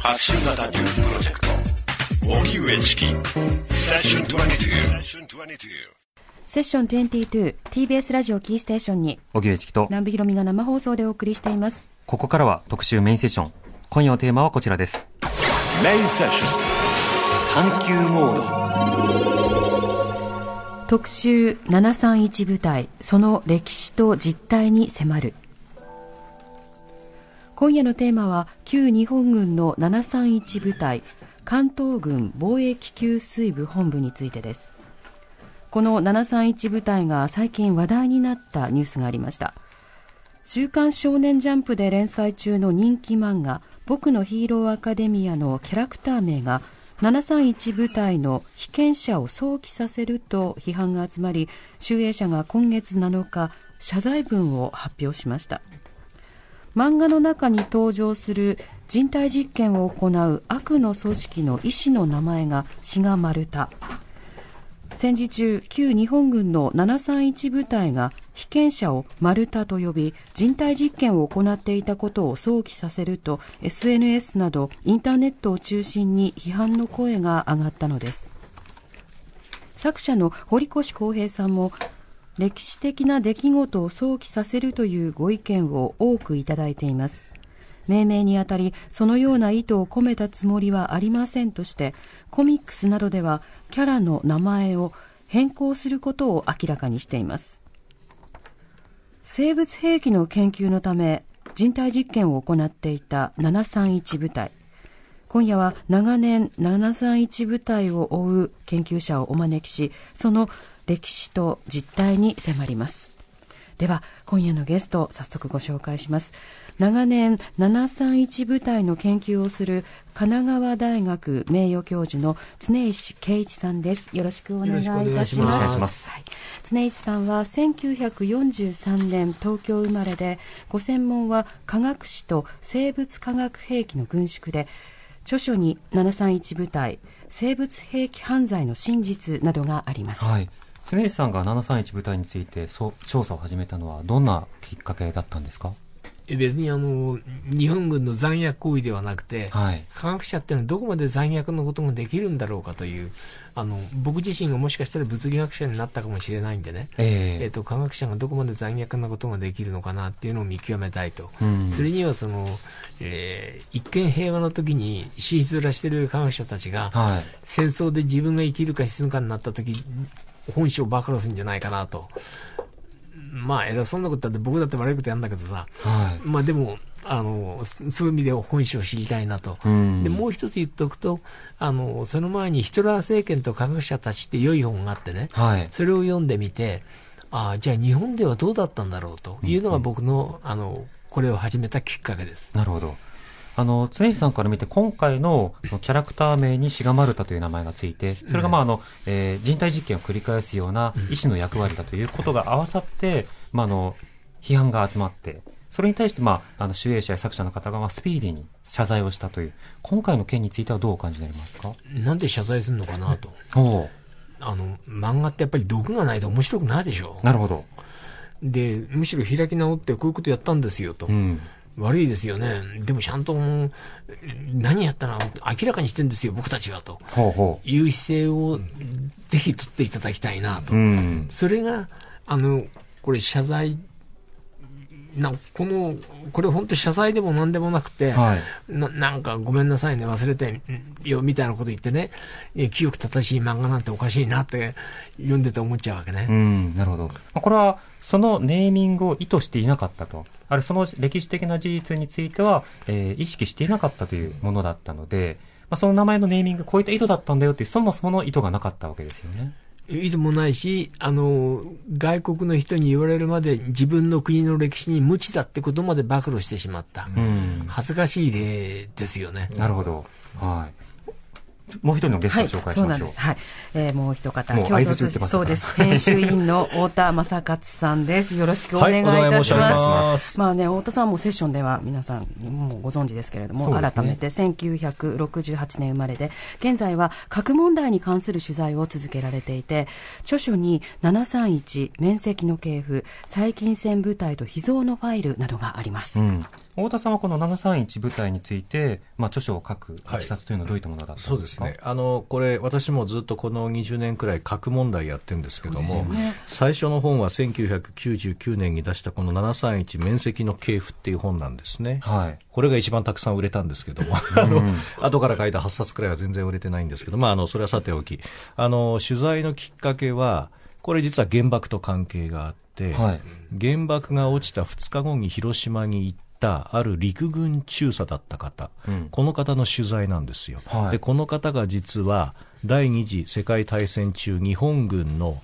発信型ニュースプロジェクト荻上チキセッション22セッション 22TBS ラジオキーステーションに。荻上チキと南部ひろみが生放送でお送りしています。ここからは特集メインセッション。今夜のテーマはこちらです。メインセッション。探求モード。特集731部隊その歴史と実態に迫る今夜のテーマは旧日本軍の731部隊関東軍防衛気球水部本部についてです。この731部隊が最近話題になったニュースがありました。週刊少年ジャンプで連載中の人気漫画僕のヒーローアカデミアのキャラクター名が731部隊の被験者を想起させると批判が集まり集英社が今月7日謝罪文を発表しました。漫画の中に登場する人体実験を行う悪の組織の医師の名前が志賀丸太戦時中旧日本軍の731部隊が被験者を丸太と呼び人体実験を行っていたことを想起させると SNS などインターネットを中心に批判の声が上がったのです。作者の堀越康平さんも歴史的な出来事を想起させるというご意見を多くいただいています。命名にあたりそのような意図を込めたつもりはありませんとしてコミックスなどではキャラの名前を変更することを明らかにしています。生物兵器の研究のため人体実験を行っていた731部隊。今夜は長年731部隊を追う研究者をお招きしその歴史と実態に迫ります。では今夜のゲスト早速ご紹介します。長年731部隊の研究をする神奈川大学名誉教授の常石圭一さんです。よろしくお願いいたします。はい、常石さんは1943年東京生まれでご専門は科学史と生物化学兵器の軍縮で著書に731部隊生物兵器犯罪の真実などがあります、はい常石さんが731部隊について調査を始めたのはどんなきっかけだったんですか？別にあの日本軍の残虐行為ではなくて、はい、科学者っていうのはどこまで残虐なことができるんだろうかというあの僕自身がもしかしたら物理学者になったかもしれないんでね、えー、えーと科学者がどこまで残虐なことができるのかなっていうのを見極めたいと、うん、それにはその、えー、一見平和の時に進出らしている科学者たちが、はい、戦争で自分が生きるか死ぬかになった時本性を暴露するんじゃないかなと。まあ、偉そうなことだって僕だって悪いことやるんだけどさ、はい、まあでも、あの、そういう意味で本性を知りたいなと。で、もう一つ言っておくと、あの、その前にヒトラー政権と科学者たちって良い本があってね、はい、それを読んでみて、ああ、じゃあ日本ではどうだったんだろうというのが僕の、あの、これを始めたきっかけです。なるほど。あの、常石さんから見て、今回のキャラクター名にシガマルタという名前がついて、それがまあ、あの、えー、人体実験を繰り返すような医師の役割だということが合わさって、まあ、あの、批判が集まって、それに対して、まあ、あの、主演者や作者の方が、まあ、スピーディーに謝罪をしたという、今回の件についてはどうお感じになりますか？なんで謝罪するのかなと。おあの、漫画ってやっぱり毒がないと面白くないでしょ。なるほど。で、むしろ開き直ってこういうことやったんですよと。うん悪いですよね。でもちゃんと、何やったら明らかにしてんですよ、僕たちはと。いう姿勢をぜひ取っていただきたいなと。うん、それが、あの、これ謝罪なこの、これ本当謝罪でも何でもなくて、はい、ななんかごめんなさいね、忘れてよ、みたいなこと言ってね、清く正しい漫画なんておかしいなって読んでて思っちゃうわけね。うん、なるほど。これは、そのネーミングを意図していなかったと。あるその歴史的な事実については、えー、意識していなかったというものだったので、まあ、その名前のネーミング、こういった意図だったんだよっていう、そもそもの意図がなかったわけですよね。意図もないし、あの、外国の人に言われるまで自分の国の歴史に無知だってことまで暴露してしまった。うん、恥ずかしい例ですよね。なるほど。はい。もう一人のゲストを紹介しましょう。はい、そうなんです。はい。えー、もう一方、京都通信、そうです。編集員の太田正勝さんです。よろしくお願いいたします。まあね、太田さんもセッションでは皆さんもうご存知ですけれども、ね、改めて1968年生まれで、現在は核問題に関する取材を続けられていて、著書に731面積の系譜、細菌線部隊と秘蔵のファイルなどがあります。うん太田さんはこの731部隊について、まあ、著書を書くい。きさつというのはどういったものだったんですか、そうですね。あの、これ、私もずっとこの20年くらい核問題やってるんですけども、ね、最初の本は1999年に出したこの731面積の系譜っていう本なんですね。はい。これが一番たくさん売れたんですけども、あの、後から書いた8冊くらいは全然売れてないんですけど、まあ、あの、それはさておき、あの、取材のきっかけは、これ実は原爆と関係があって、はい、原爆が落ちた2日後に広島に行って、たある陸軍中佐だった方、うん、この方の取材なんですよ、はい、でこの方が実は第二次世界大戦中日本軍の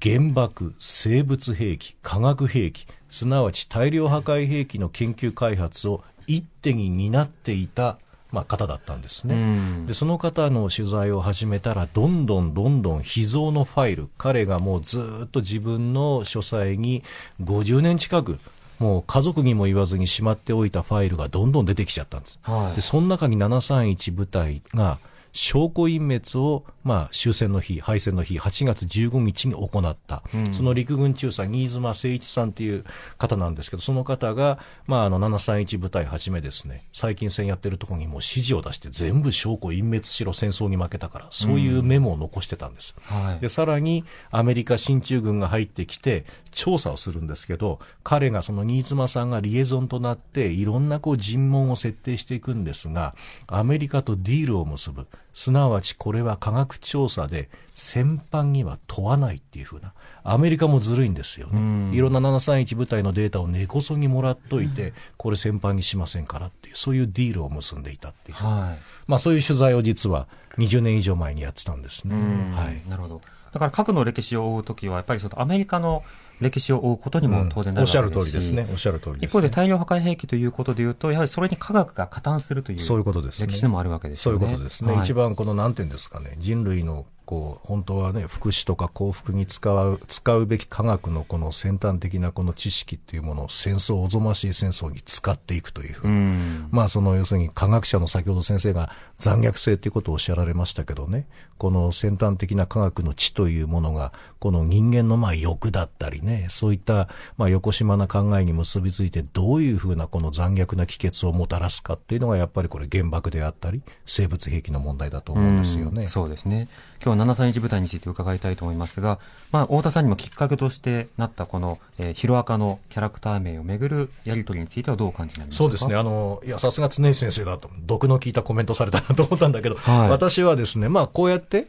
原爆、生物兵器、化学兵器、すなわち大量破壊兵器の研究開発を一手に担っていた、まあ、方だったんですね、で。その方の取材を始めたら、どんどんどんどん秘蔵のファイル、彼がもうずっと自分の書斎に50年近くもう家族にも言わずにしまっておいたファイルがどんどん出てきちゃったんです。はい、で、その中に731部隊が、証拠隠滅を、まあ、終戦の日、敗戦の日、8月15日に行った。うん、その陸軍中佐、新妻誠一さんっていう方なんですけど、その方が、まあ、あの、731部隊はじめですね、最近戦やってるところにもう指示を出して、全部証拠隠滅しろ、戦争に負けたから、そういうメモを残してたんです。うんはい、で、さらに、アメリカ進駐軍が入ってきて、調査をするんですけど、彼がその新妻さんがリエゾンとなって、いろんなこう尋問を設定していくんですが、アメリカとディールを結ぶ。すなわちこれは科学調査で戦犯には問わないっていうふうな、アメリカもずるいんですよね。いろんな731部隊のデータを根こそぎもらっといて、これ戦犯にしませんからっていう、そういうディールを結んでいたっていう。はい、まあそういう取材を実は20年以上前にやってたんですね。はい。なるほど。だから核の歴史を追うときは、やっぱりそのアメリカの歴史を追うことにも当然なるわけですし、うん、おっしゃる通りですね。おっしゃる通り、ね、一方で大量破壊兵器ということでいうと、やはりそれに科学が加担するというそういうことです、ね、歴史でもあるわけですよね。そういうことですね。はい、一番このなんていうんですかね、人類のこう、本当はね、福祉とか幸福に使う、使うべき科学のこの先端的なこの知識っていうものを戦争、おぞましい戦争に使っていくというふうに。まあその要するに科学者の先ほど先生が残虐性ということをおっしゃられましたけどね、この先端的な科学の知というものが、この人間のまあ欲だったりね、そういったまあ横島な考えに結びついてどういうふうなこの残虐な帰結をもたらすかっていうのがやっぱりこれ原爆であったり、生物兵器の問題だと思うんですよね。そうですね。今日は731部隊について伺いたいと思いますが、まあ、太田さんにもきっかけとしてなったこの、えー、ヒロアカのキャラクター名をめぐるやり取りについてはどう感じになりますか？そうですね。あの、いや、さすが常石先生だと、毒の効いたコメントされたなと思ったんだけど、はい、私はですね、まあ、こうやって、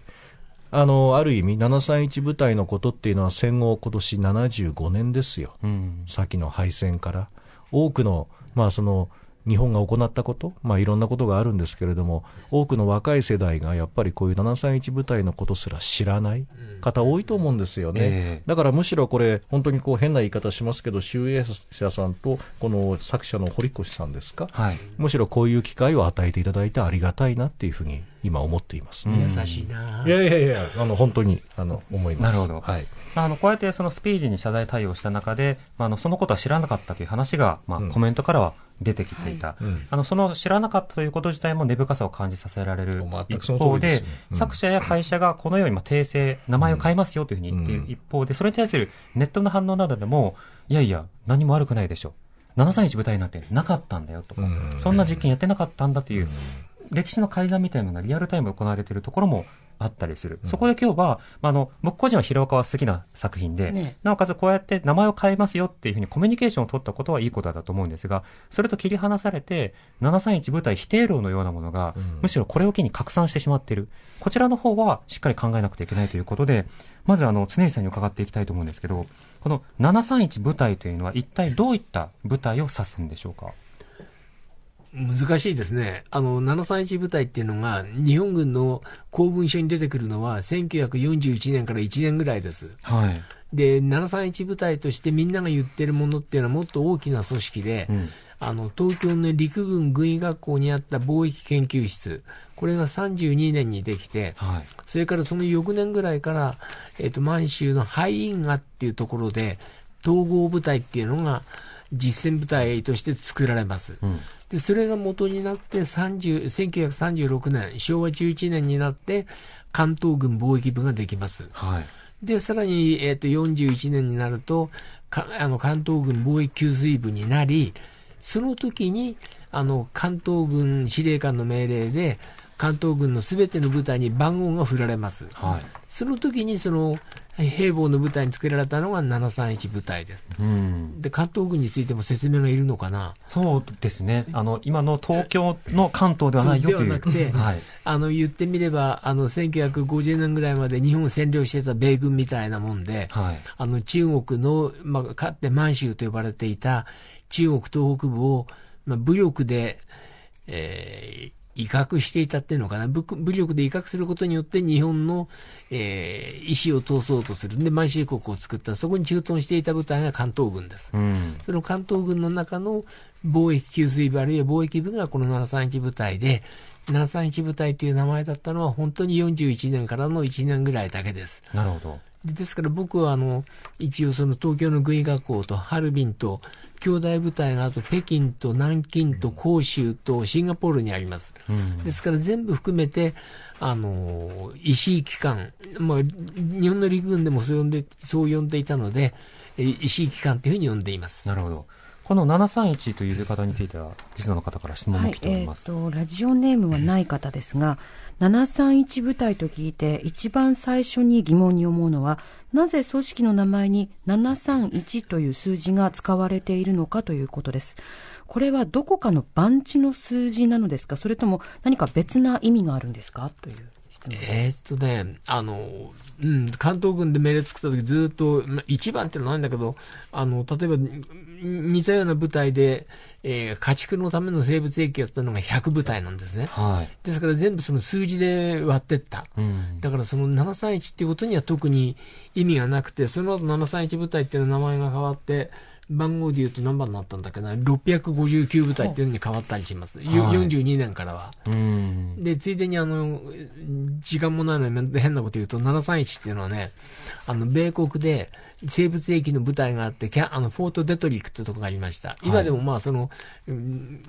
あの、ある意味、731部隊のことっていうのは戦後今年75年ですよ。うん、先の敗戦から。多くの、まあその、日本が行ったこと、まあ、いろんなことがあるんですけれども、多くの若い世代がやっぱりこういう731部隊のことすら知らない方多いと思うんですよね。えー、だからむしろこれ、本当にこう変な言い方しますけど、集英社さんとこの作者の堀越さんですか、はい、むしろこういう機会を与えていただいてありがたいなっていうふうに今思っています、ね、優しいな。いやいやいや、あの本当にあの思います。なるほど。はい。あのこうやってそのスピーディーに謝罪対応した中で、まあ、あのそのことは知らなかったという話が、まあ、コメントからは出てきていた、はいあのその知らなかったということ自体も根深さを感じさせられる一方で、うん、作者や会社がこのようにまあ訂正、名前を変えますよというふうに言っている一方で、それに対するネットの反応などでも、いやいや、何も悪くないでしょ。731部隊なんてなかったんだよとか、そんな実験やってなかったんだという、歴史の改ざんみたいなのがリアルタイムで行われているところもあったりする。そこで今日は、まあ、あの、僕個人は広岡は好きな作品で、ね、なおかつこうやって名前を変えますよっていうふうにコミュニケーションを取ったことはいいことだと思うんですが、それと切り離されて、731部隊否定論のようなものが、うん、むしろこれを機に拡散してしまっている。こちらの方はしっかり考えなくてはいけないということで、まずあの、常石さんに伺っていきたいと思うんですけど、この731部隊というのは一体どういった部隊を指すんでしょうか？難しいですね。あの、731部隊っていうのが、日本軍の公文書に出てくるのは、1941年から1年ぐらいです。はい。で、731部隊としてみんなが言ってるものっていうのはもっと大きな組織で、うん、あの、東京の陸軍軍医学校にあった貿易研究室、これが32年にできて、はい、それからその翌年ぐらいから、えっ、ー、と、満州のハイインガっていうところで、統合部隊っていうのが、実践部隊として作られます。うんで、それが元になって30、1936年、昭和11年になって、関東軍貿易部ができます。はい。で、さらに、えっ、ー、と、41年になると、かあの、関東軍貿易給水部になり、その時に、あの、関東軍司令官の命令で、関東軍のすべての部隊に番号が振られます。はい、その時に、その、兵法の部隊に作られたのが731部隊です。うん、で、関東軍についても説明がいるのかな？そうですね。あの、今の東京の関東ではないよという。ではなくて、はい、あの、言ってみれば、あの、1950年ぐらいまで日本を占領してた米軍みたいなもんで、はい、あの、中国の、まあ、かつて満州と呼ばれていた中国東北部を、まあ、武力で、えー、威嚇していたっていうのかな武、武力で威嚇することによって日本の、えー、意思を通そうとする。で、満州国を作った。そこに駐屯していた部隊が関東軍です。うん、その関東軍の中の貿易給水部あるいは貿易部がこの731部隊で、731部隊という名前だったのは本当に41年からの1年ぐらいだけです。なるほど。ですから僕はあの、一応その東京の軍医学校とハルビンと兄弟部隊があと北京と南京と広州とシンガポールにあります。うん、ですから全部含めて、あの、石井機関、まあ、日本の陸軍でもそう呼んで、そう呼んでいたので、石井機関というふうに呼んでいます。なるほど。この731という方については、リスナーの方から質問も来ております。はい、えー、ラジオネームはない方ですが、731部隊と聞いて、一番最初に疑問に思うのは、なぜ組織の名前に731という数字が使われているのかということです。これはどこかの番地の数字なのですか？それとも何か別な意味があるんですか？という。えー、っとね、あの、うん、関東軍で命令作った時ずっと、まあ、一番ってのはないんだけど、あの、例えば、似たような部隊で、えー、家畜のための生物兵器やったのが100部隊なんですね。はい。ですから全部その数字で割ってった。うん、だからその731っていうことには特に意味がなくて、その後731部隊っていう名前が変わって、番号で言うと何番になったんだっけな、659部隊っていうのに変わったりします。はい、42年からは。で、ついでにあの、時間もないので変なこと言うと、731っていうのはね、あの、米国で生物兵器の部隊があって、キャあの、フォートデトリックってとこがありました。今でもまあ、その、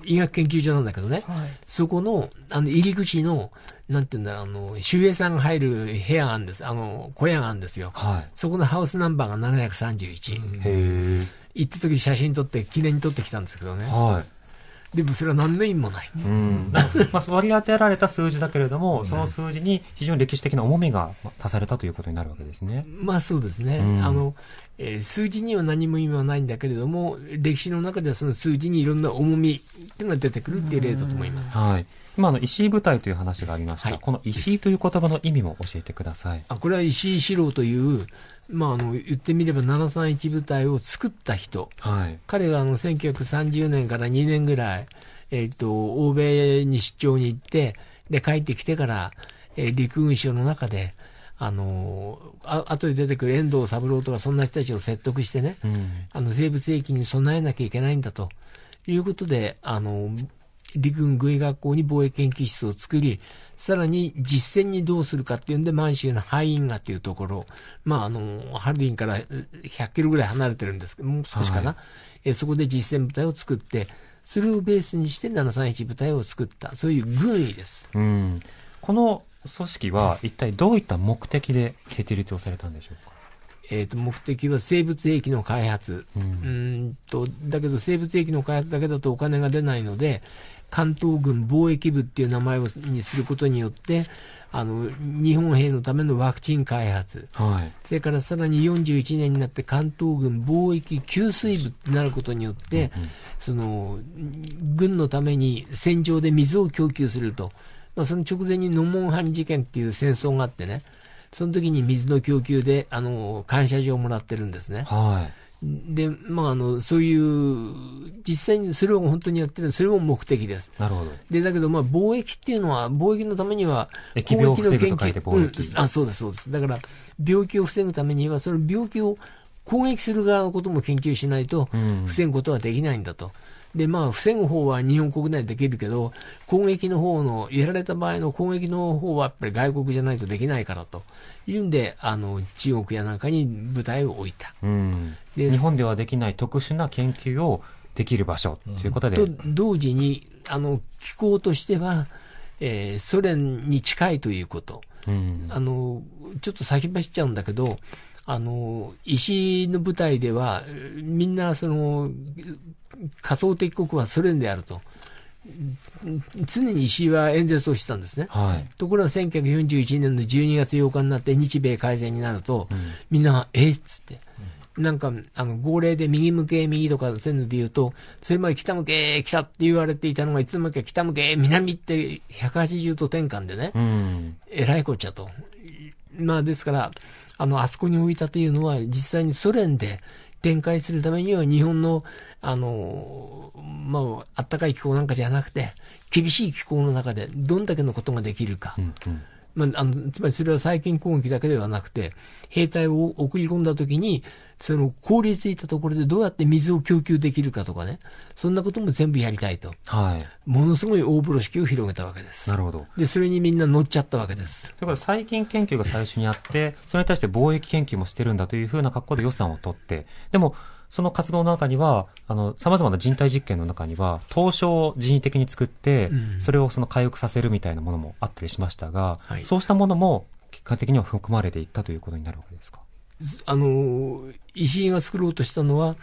医学研究所なんだけどね、はい、そこの、あの、入り口の、なんていうんだろう、あの、周平さんが入る部屋があるんです。あの、小屋があるんですよ。はい、そこのハウスナンバーが731。へ行った時写真撮って記念に撮ってきたんですけどね。はい。でもそれは何の意味もない。うん。まあ、割り当てられた数字だけれども、その数字に非常に歴史的な重みが足されたということになるわけですね。まあそうですね。うん、あの、えー、数字には何も意味はないんだけれども、歴史の中ではその数字にいろんな重みっていうのが出てくるっていう例だと思います。はい。今の石井部隊という話がありました、はい、この石井という言葉の意味も教えてください。あこれは石井四郎という、まあ、あの言ってみれば731部隊を作った人、はい、彼があの1930年から2年ぐらい、えーと、欧米に出張に行ってで帰ってきてから、えー、陸軍省の中であのあ後で出てくる遠藤三郎とかそんな人たちを説得してね、うん、あの生物兵器に備えなきゃいけないんだということであの陸軍軍医学校に防衛研究室を作りさらに実践にどうするかっていうんで、満州のハインガっていうところ、まあ、あの、ハルディンから100キロぐらい離れてるんですけど、もう少しかな。はい、えそこで実践部隊を作って、それをベースにして731部隊を作った、そういう軍医です。うん。この組織は一体どういった目的で設立をされたんでしょうか？えーと、目的は生物兵器の開発、うん、うんとだけど生物兵器の開発だけだとお金が出ないので、関東軍貿易部っていう名前をにすることによって、あの、日本兵のためのワクチン開発、はい、それからさらに41年になって関東軍貿易給水部になることによって、うんうん、その、軍のために戦場で水を供給すると、まあ、その直前にノモンハン事件っていう戦争があってね、その時に水の供給で、あの、感謝状をもらってるんですね。はいで、まあ、あの、そういう、実際にそれを本当にやってる、それも目的です。なるほど。で、だけど、まあ、貿易っていうのは、貿易のためには、攻撃の研究、うん、あ、そうです、そうです。だから、病気を防ぐためには、その病気を攻撃する側のことも研究しないと、防ぐことはできないんだと。うんで、まあ、防ぐ方は日本国内できるけど、攻撃の方の、やられた場合の攻撃の方はやっぱり外国じゃないとできないからというんで、あの、中国やなんかに部隊を置いた。うん、で日本ではできない特殊な研究をできる場所ということで。と同時に、あの、機構としては、えー、ソ連に近いということ。うん、あの、ちょっと先走っちゃうんだけど、あの、石の部隊では、みんなその、仮想敵国はソ連であると。常に石井は演説をしてたんですね。はい、ところが1941年の12月8日になって日米開戦になると、うん、みんなが、え？っつって、なんか、あの、号令で右向け、右とかそういうので言うと、それまで北向け、北って言われていたのが、いつの間にか北向け、南って180度転換でね、うん、えらいこっちゃと。まあ、ですから、あの、あそこに置いたというのは、実際にソ連で展開するためには、日本の、あの、まあ、あったかい気候なんかじゃなくて、厳しい気候の中で、どんだけのことができるか。うんうんまあ、あの、つまりそれは最近攻撃だけではなくて、兵隊を送り込んだときに、その凍りついたところでどうやって水を供給できるかとかね、そんなことも全部やりたいと。はい。ものすごい大風呂敷を広げたわけです。なるほど。で、それにみんな乗っちゃったわけです。ということで、最近研究が最初にあって、それに対して貿易研究もしてるんだというふうな格好で予算を取って、でも、その活動の中には、あの、様々な人体実験の中には、凍傷を人為的に作って、うん、それをその回復させるみたいなものもあったりしましたが、はい、そうしたものも結果的には含まれていったということになるわけですか？あの、石井が作ろうとしたのは、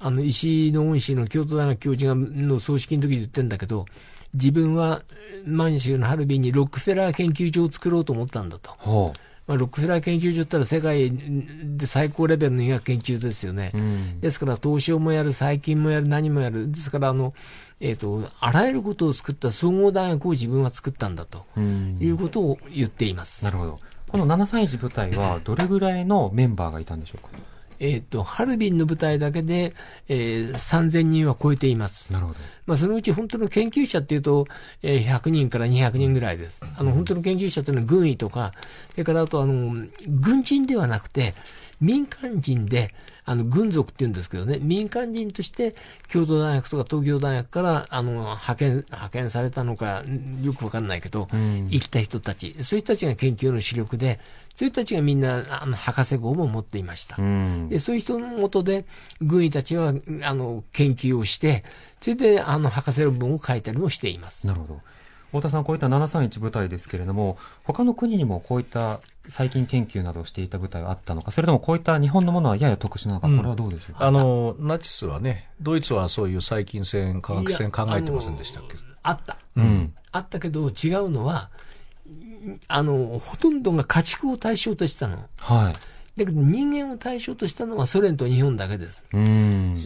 あの、石井の恩師の京都大学教授が、の葬式の時に言ってんだけど、自分は満州のハルビンにロックフェラー研究所を作ろうと思ったんだと。まあ、ロックフェラー研究所ってのは世界で最高レベルの医学研究ですよね。うん、ですから、凍傷もやる、細菌もやる、何もやる。ですから、あの、えっ、ー、と、あらゆることを作った総合大学を自分は作ったんだと、いうことを言っています。なるほど。この731部隊はどれぐらいのメンバーがいたんでしょうか？えっ、ー、と、ハルビンの部隊だけで、えー、3000人は超えています。なるほど。まあ、そのうち本当の研究者っていうと、えー、100人から200人ぐらいです。あの、本当の研究者っていうのは軍医とか、それからあと、あの、軍人ではなくて、民間人で、あの、軍属って言うんですけどね、民間人として、京都大学とか東京大学から、あの、派遣、派遣されたのか、よくわかんないけど、うん、行った人たち、そういう人たちが研究の主力で、そういう人たちがみんな、あの、博士号も持っていました。うん、でそういう人のもとで、軍医たちは、あの、研究をして、それで、あの、博士論文を書いたりもしています。なるほど。太田さん、こういった731部隊ですけれども、他の国にもこういった最近研究などをしていた部隊はあったのか、それともこういった日本のものはやや特殊なのか、これはどうでしょう？か、あのナチスはね、ドイツはそういう細菌戦、化学戦考えてませんでしたっけ？あった、うん、あったけど、違うのは、あのほとんどが家畜を対象としたの。はいだけど人間を対象としたのはソ連と日本だけです。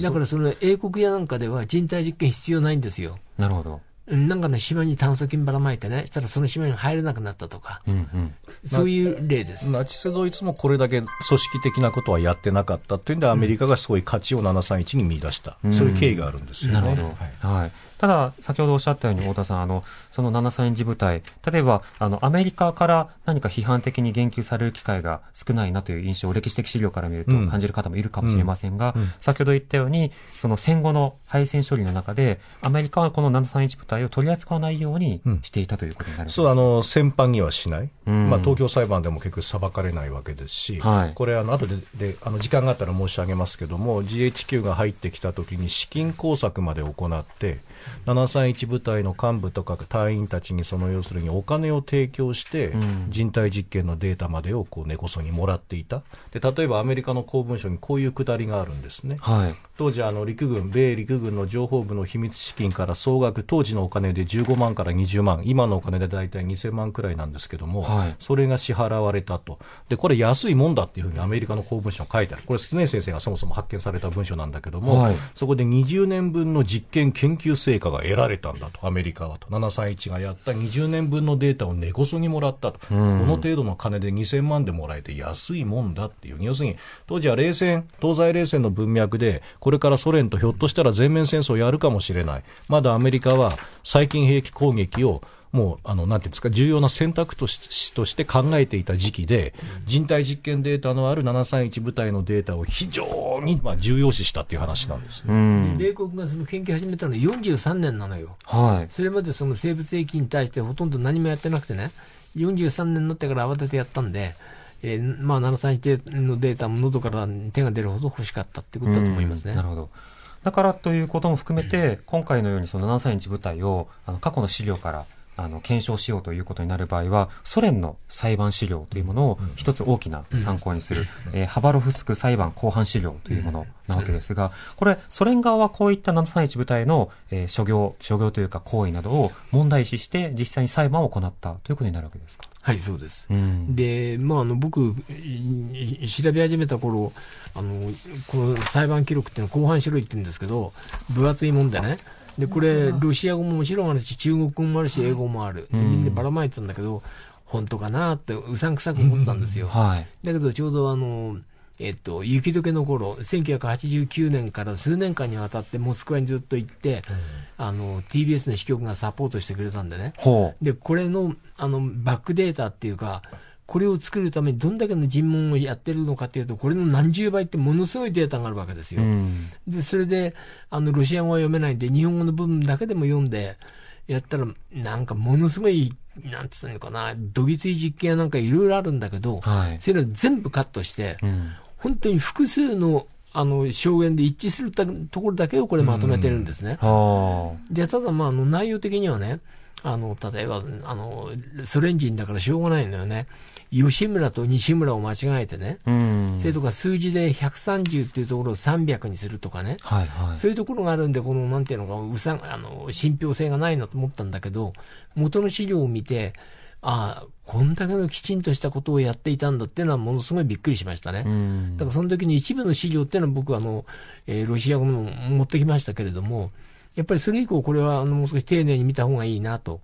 だからその英国やなんかでは人体実験必要ないんですよ。なるほど。なんかね、島に炭疽菌ばらまいてね、したらその島に入れなくなったとか、うんうん、そういう例です。ナチスドイツもこれだけ組織的なことはやってなかったっていうんで、アメリカがすごい価値を731に見出した、うん、そういう経緯があるんですよね。なるほど。はい、はいただ、先ほどおっしゃったように、太田さん、あの、その731次部隊、例えば、あの、アメリカから何か批判的に言及される機会が少ないなという印象を歴史的資料から見ると感じる方もいるかもしれませんが、うん。うん、先ほど言ったように、その戦後の敗戦処理の中で、アメリカはこの731部隊を取り扱わないようにしていたということになる、うん、そう、あの、戦犯にはしない。まあ、東京裁判でも結局裁かれないわけですし、はい、これ、あの、後で、で、あの、時間があったら申し上げますけども、GHQ が入ってきた時に資金工作まで行って、731部隊の幹部とか隊員たちにその要するにお金を提供して人体実験のデータまでをこう根こそぎもらっていた。で例えばアメリカの公文書にこういうくだりがあるんですね、はい、当時あの陸軍米陸軍の情報部の秘密資金から総額当時のお金で15万から20万今のお金で大体2000万くらいなんですけども、はい、それが支払われたと。でこれ安いもんだっていうふうにアメリカの公文書に書いてある。これ常先生がそもそも発見された文書なんだけども、はい、そこで20年分の実験研究成果が得られたんだと、アメリカはと。731がやった20年分のデータを根こそぎもらったと。この程度の金で2000万でもらえて安いもんだっていう。要するに、当時は冷戦、東西冷戦の文脈で、これからソ連とひょっとしたら全面戦争をやるかもしれない。まだアメリカは最近兵器攻撃をもう、あの、なんていうんですか、重要な選択としとして考えていた時期で、人体実験データのある731部隊のデータを非常に、まあ、重要視したっていう話なんですね。米国がその研究始めたのは43年なのよ。はい。それまでその生物兵器に対してほとんど何もやってなくてね、43年になってから慌ててやったんで、えー、まあ、731のデータも喉から手が出るほど欲しかったってことだと思いますね。なるほど。だからということも含めて、今回のようにその731部隊をあの過去の資料からあの検証しようということになる場合はソ連の裁判資料というものを一つ大きな参考にする、えー、ハバロフスク裁判公判資料というものなわけですが、これソ連側はこういった731部隊の、えー、諸行諸行というか行為などを問題視して実際に裁判を行ったということになるわけですか？はい、そうです。うん、で、まあ、あの、僕、調べ始めた頃、あの、この裁判記録っていうのは後半白いって言うんですけど、分厚いもんでね、で、これ、ロシア語ももちろんあるし、中国語もあるし、英語もある。みんなばらまいてたんだけど、本当かなって、うさんくさく思ってたんですよ。はい、だけど、ちょうどあの、えっと、雪解けの頃、1989年から数年間にわたってモスクワにずっと行って、うん、あの、TBS の支局がサポートしてくれたんでね。で、これの、あの、バックデータっていうか、これを作るためにどんだけの尋問をやってるのかというと、これの何十倍ってものすごいデータがあるわけですよ。うん、で、それで、あの、ロシア語は読めないんで、日本語の部分だけでも読んで、やったら、なんかものすごい、なんつうのかな、どぎつい実験やなんかいろいろあるんだけど、はい、それを全部カットして、うん、本当に複数のあの証言で一致するところだけをこれまとめてるんですね。うん、で、ただまあ、あの内容的にはね、あの、例えば、あの、ソ連人だからしょうがないのよね。吉村と西村を間違えてね。うん、それとか数字で130っていうところを300にするとかね。はいはい、そういうところがあるんで、この、なんていうのか、うさあの、信憑性がないなと思ったんだけど、元の資料を見て、ああ、こんだけのきちんとしたことをやっていたんだっていうのはものすごいびっくりしましたね。だからその時に一部の資料っていうのは僕はあの、えー、ロシア語の持ってきましたけれども、やっぱりそれ以降これはあのもう少し丁寧に見た方がいいなと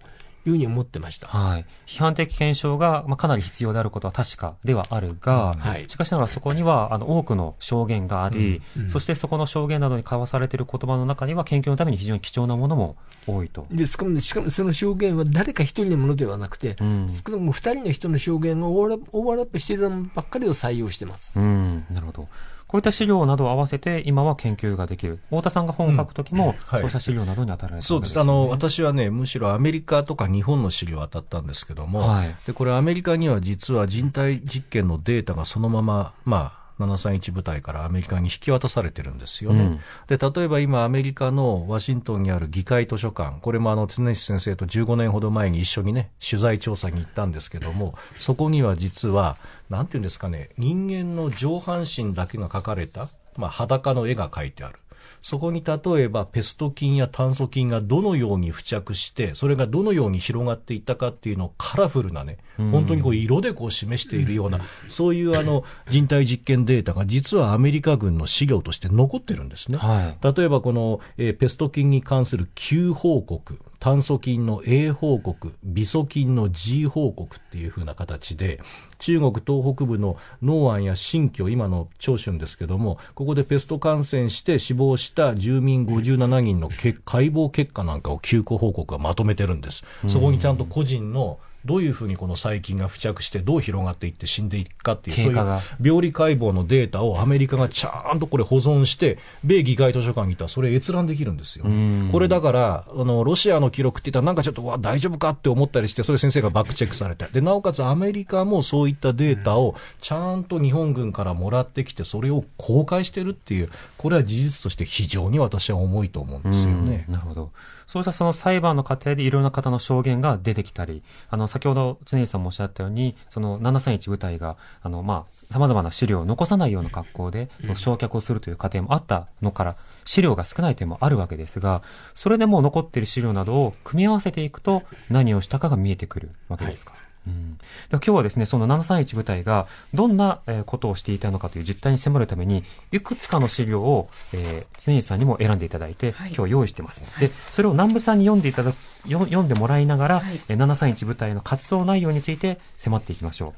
いうふうに思ってました。はい。批判的検証が、まあ、かなり必要であることは確かではあるが、はい、しかしながらそこには、あの、多くの証言があり、うんうん、そしてそこの証言などに交わされている言葉の中には、研究のために非常に貴重なものも多いと。で、しかも、しかもその証言は誰か一人のものではなくて、うん、少なくとも二人の人の証言がオーバーラップしているのばっかりを採用してます。うん、なるほど。こういった資料などを合わせて、今は研究ができる。太田さんが本を書くときも、そうした資料などに当たられて、ね、そうです。あの、私はね、むしろアメリカとか日本の資料当たったんですけども、はい、で、これアメリカには実は人体実験のデータがそのまま、まあ、731部隊からアメリカに引き渡されてるんですよね。うん、で、例えば今アメリカのワシントンにある議会図書館、これもあの、常西先生と15年ほど前に一緒にね、取材調査に行ったんですけども、そこには実は、なんていうんですかね、人間の上半身だけが描かれた、まあ、裸の絵が描いてある。そこに例えばペスト菌や炭疽菌がどのように付着して、それがどのように広がっていったかっていうのをカラフルなね、本当にこう色でこう示しているような、そういうあの人体実験データが実はアメリカ軍の資料として残ってるんですね。はい、例えばこの、えー、ペスト菌に関する Q 報告。炭疽菌の A 報告、ビソ菌の G 報告っていう風な形で、中国東北部の農安や新居、今の長春ですけども、ここでペスト感染して死亡した住民57人の解剖結果なんかを休校報告がまとめてるんです。そこにちゃんと個人のどういうふうにこの細菌が付着してどう広がっていって死んでいくかっていう、そういう病理解剖のデータをアメリカがちゃんとこれ保存して、米議会図書館に行ったらそれ閲覧できるんですよ。これだから、あの、ロシアの記録って言ったらなんかちょっと、わ、大丈夫かって思ったりして、それ先生がバックチェックされて。で、なおかつアメリカもそういったデータをちゃんと日本軍からもらってきて、それを公開してるっていう、これは事実として非常に私は重いと思うんですよね。なるほど。そうしたその裁判の過程でいろんな方の証言が出てきたり、あの、先ほど常石さんもおっしゃったように、その731部隊が、あの、まあ、様々な資料を残さないような格好で、焼却をするという過程もあったのから、資料が少ない点もあるわけですが、それでも残っている資料などを組み合わせていくと、何をしたかが見えてくるわけですか？はいうん、今日はですね、その731部隊がどんなことをしていたのかという実態に迫るために、いくつかの資料を、えー、常西さんにも選んでいただいて、はい、今日用意してます。で、それを南部さんに読んでいただく、読んでもらいながら、はい、731部隊の活動内容について迫っていきましょう。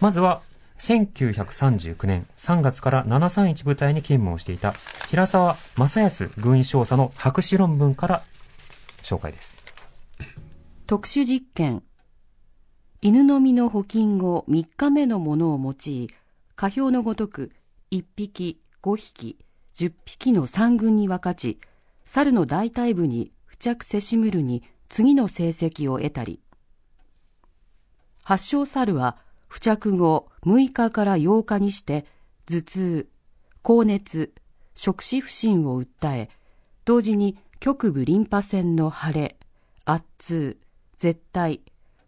まずは、1939年3月から731部隊に勤務をしていた平沢正康軍医少佐の博士論文から紹介です。特殊実験犬の実の補菌後3日目のものを用い、下表のごとく1匹、5匹、10匹の3群に分かち、猿の大腿部に付着せしむるに次の成績を得たり、発症猿は付着後6日から8日にして頭痛、高熱、触死不振を訴え、同時に局部リンパ腺の腫れ、圧痛、絶対、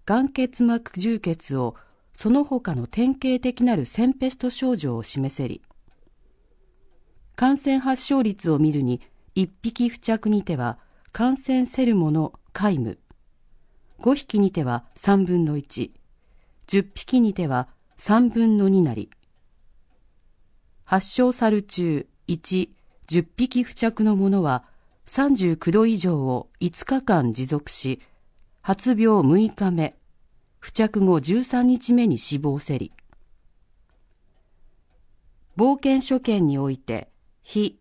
眼結膜充血をその他の典型的なるセンペスト症状を示せり。感染発症率を見るに、1匹付着にては感染セルモの皆無。5匹にては3分の1。10匹にては3分の2なり。発症猿中1、10匹付着のものは39度以上を5日間持続し、発病6日目、付着後13日目に死亡せり。冒険所見において、非、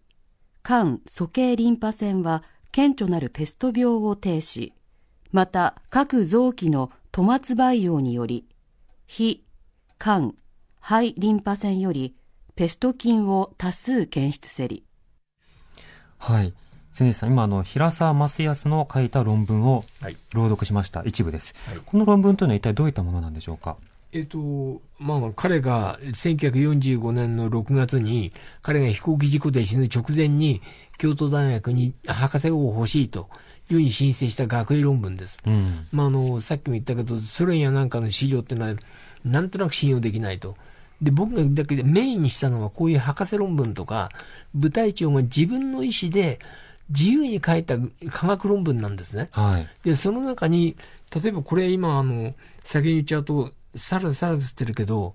肝、鼠径リンパ腺は顕著なるペスト病を呈し、また各臓器のトマツ培養により、非、肝、肺リンパ腺よりペスト菌を多数検出せり。はい。常さん、今、あの、平沢正康の書いた論文を朗読しました、一部です、はい、この論文というのは一体どういったものなんでしょうか？えっと、まあ、彼が1945年の6月に、彼が飛行機事故で死ぬ直前に、京都大学に博士号を欲しいというふうに申請した学位論文です。うん、まあ、あの、さっきも言ったけど、ソ連やなんかの資料ってのは、なんとなく信用できないと。で、僕がだけでメインにしたのは、こういう博士論文とか、部隊長が自分の意思で、自由に書いた科学論文なんですね。はい、で、その中に、例えばこれ今、あの、先に言っちゃうと、猿、猿って言ってるけど、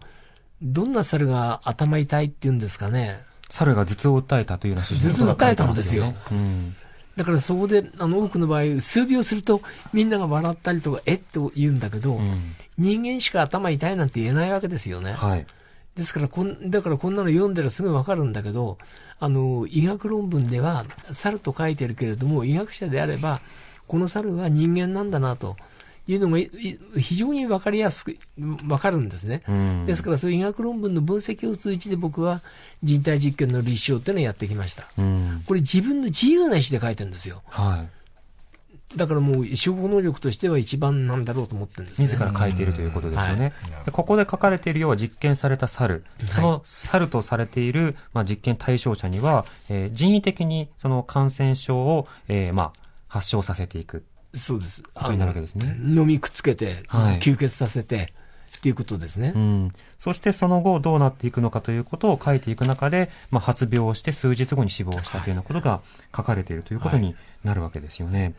どんな猿が頭痛いって言うんですかね。猿が頭痛を訴えたというような頭痛訴えたんですよ。うん、だからそこで、あの、多くの場合、数秒すると、みんなが笑ったりとか、えっと言うんだけど、うん、人間しか頭痛いなんて言えないわけですよね。はい。ですからこん、だからこんなの読んだらすぐわかるんだけど、あの、医学論文では、猿と書いてるけれども、医学者であれば、この猿は人間なんだなと。いうのが非常に分かりやすく分かるんですね、うん、ですからそういう医学論文の分析を通じて僕は人体実験の立証っていうのをやってきました、うん、これ自分の自由な意思で書いてるんですよ、はい、だからもう処方能力としては一番なんだろうと思ってるんです、ね、自ら書いているということですよね、はい、ここで書かれているようは実験された猿、その猿とされている、まあ、実験対象者には、えー、人為的にその感染症を、えーまあ、発症させていく。そうです。ことになるわけですね。飲みくっつけて、はい、吸血させて、っていうことですね、うん。そしてその後どうなっていくのかということを書いていく中で、まあ、発病をして数日後に死亡したというようなことが書かれているということになるわけですよね。はい、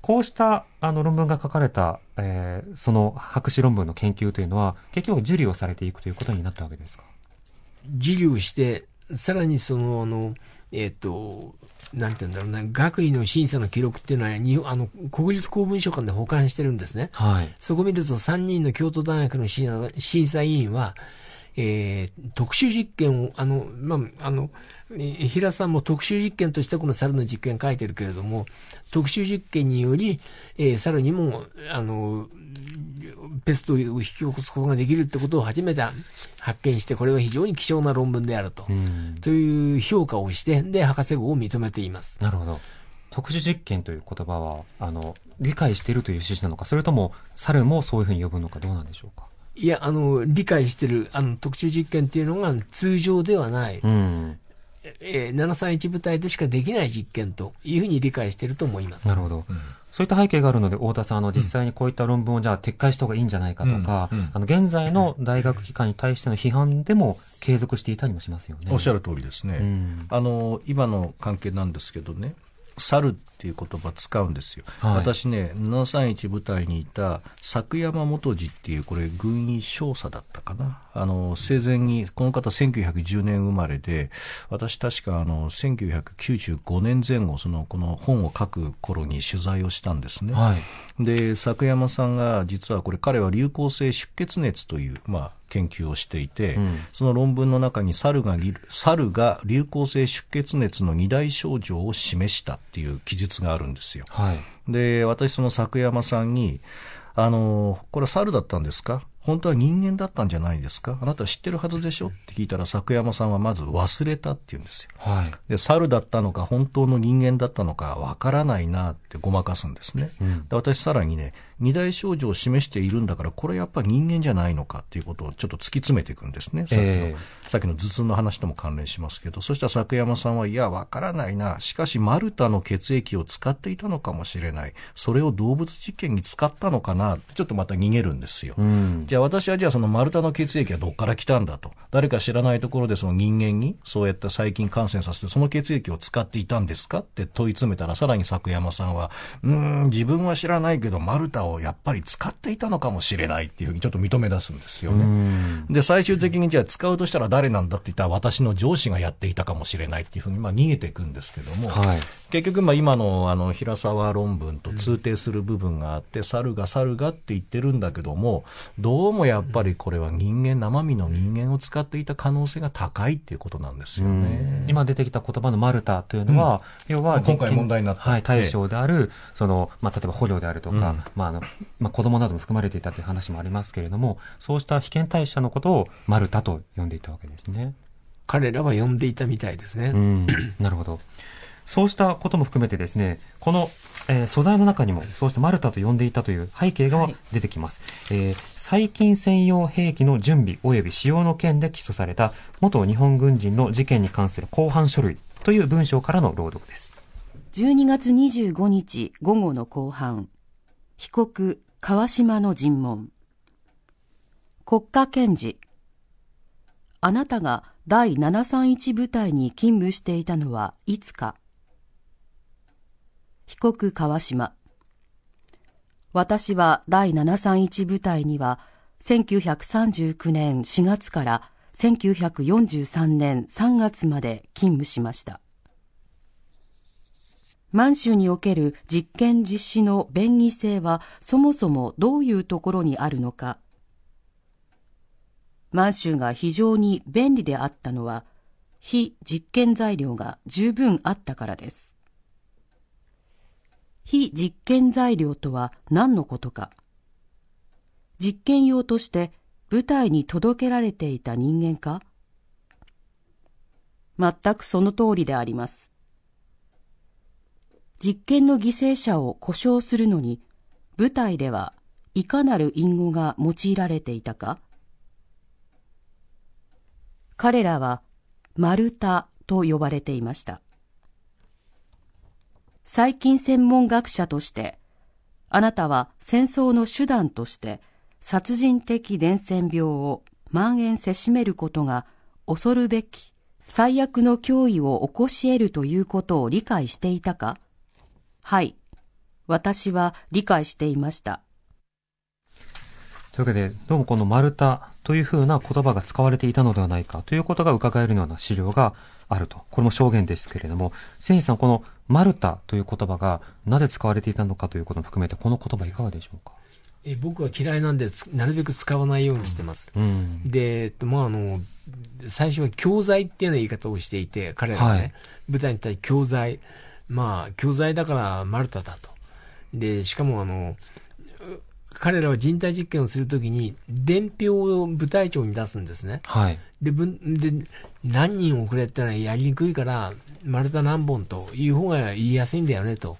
こうしたあの論文が書かれた、えー、その博士論文の研究というのは、結局受理をされていくということになったわけですか？受理をして、さらにその、あの、えっ、ー、と、なんて言うんだろうな、学位の審査の記録っていうのは、にあの、国立公文書館で保管してるんですね。はい。そこ見ると3人の京都大学の審査委員は、えー、特殊実験を、あの、まあ、あの、平さんも特殊実験としてこの猿の実験書いてるけれども、特殊実験により、えー、猿にも、あの、ペストを引き起こすことができるってことを初めて発見して、これは非常に貴重な論文であると、という評価をして、で、博士号を認めています。なるほど。特殊実験という言葉は、あの、理解しているという趣旨なのか、それとも、猿もそういうふうに呼ぶのか、どうなんでしょうか？いや、あの、理解してる、あの、特殊実験っていうのが通常ではない。うんえー、731部隊でしかできない実験というふうに理解していると思います。なるほど。うんそういった背景があるので、太田さん、あの、実際にこういった論文をじゃあ撤回した方がいいんじゃないかとか、うんうん、あの、現在の大学機関に対しての批判でも継続していたりもしますよね。おっしゃる通りですね。うん、あの、今の関係なんですけどね、猿っていう言葉使うんですよ、はい、私ね、731部隊にいた作山元次っていう、これ、軍医少佐だったかな、あの生前に、この方、1910年生まれで、私、確かあの1995年前後、そのこの本を書く頃に取材をしたんですね。はい、で、作山さんが、実はこれ、彼は流行性出血熱という、まあ、研究をしていて、うん、その論文の中に猿が猿が流行性出血熱の二大症状を示したっていう記述があるんですよ。はい、で、私その作山さんに、あの、これは猿だったんですか？本当は人間だったんじゃないですか？あなた知ってるはずでしょ？って聞いたら、作山さんはまず忘れたって言うんですよ。はい、で、猿だったのか、本当の人間だったのか、わからないなってごまかすんですね。うん、で私さらにね、二大症状を示しているんだから、これやっぱり人間じゃないのかっていうことをちょっと突き詰めていくんですね。さっきの、えー、さっきの頭痛の話とも関連しますけど、そしたら作山さんは、いや、わからないな。しかし、マルタの血液を使っていたのかもしれない。それを動物実験に使ったのかな。ちょっとまた逃げるんですよ。うん、じゃあ私はじゃあそのマルタの血液はどっから来たんだと。誰か知らないところでその人間にそうやった細菌感染させて、その血液を使っていたんですかって問い詰めたら、さらに作山さんは、うん、自分は知らないけど、マルタをやっぱり使使っていたのかもしれないっていうふうにちょっと認め出すんですよね。で、最終的にじゃあ使うとしたら誰なんだって言ったら私の上司がやっていたかもしれないっていうふうにまあ逃げていくんですけども、はい、結局まあ今のあの平沢論文と通底する部分があって、猿が猿がって言ってるんだけども、どうもやっぱりこれは人間、生身の人間を使っていた可能性が高いっていうことなんですよね。今出てきた言葉のマルタというのは、うん、要は今回問題になった、はい、対象である、その、まあ、例えば捕虜であるとか、うん、まあ、あの、まあ、子供なども含まれていたという話もありますけれども、そうした被験対象のことをマルタと呼んでいたわけですね。彼らは呼んでいたみたいですね。うん、なるほど。そうしたことも含めてですね、この、えー、素材の中にも、そうしてマルタと呼んでいたという背景が出てきます。はい、えー、細菌専用兵器の準備及び使用の件で起訴された元日本軍人の事件に関する公判書類という文章からの朗読です。12月25日午後の公判。被告川島の尋問国家検事あなたが第731部隊に勤務していたのはいつか被告川島私は第731部隊には1939年4月から1943年3月まで勤務しました満州における実験実施の便宜性はそもそもどういうところにあるのか。満州が非常に便利であったのは、非実験材料が十分あったからです。非実験材料とは何のことか。実験用として部隊に届けられていた人間か？全くその通りであります。実験の犠牲者を故障するのに、舞台ではいかなる隠語が用いられていたか？彼らは、丸太と呼ばれていました。細菌専門学者として、あなたは戦争の手段として殺人的伝染病を蔓延せしめることが恐るべき最悪の脅威を起こし得るということを理解していたか？はい。私は理解していました。というわけで、どうもこの丸太というふうな言葉が使われていたのではないかということが伺えるような資料があると。これも証言ですけれども、千さん、この丸太という言葉がなぜ使われていたのかということも含めて、この言葉いかがでしょうか？え僕は嫌いなんで、なるべく使わないようにしてます。うん、で、まあ、あの、最初は教材っていうような言い方をしていて、彼らはね、はい、舞台に対して教材。まあ、教材だからマルタだと。で、しかもあの、彼らは人体実験をするときに、伝票を部隊長に出すんですね。はい。で、で何人送れってのはやりにくいから、丸太何本という方が言いやすいんだよね、と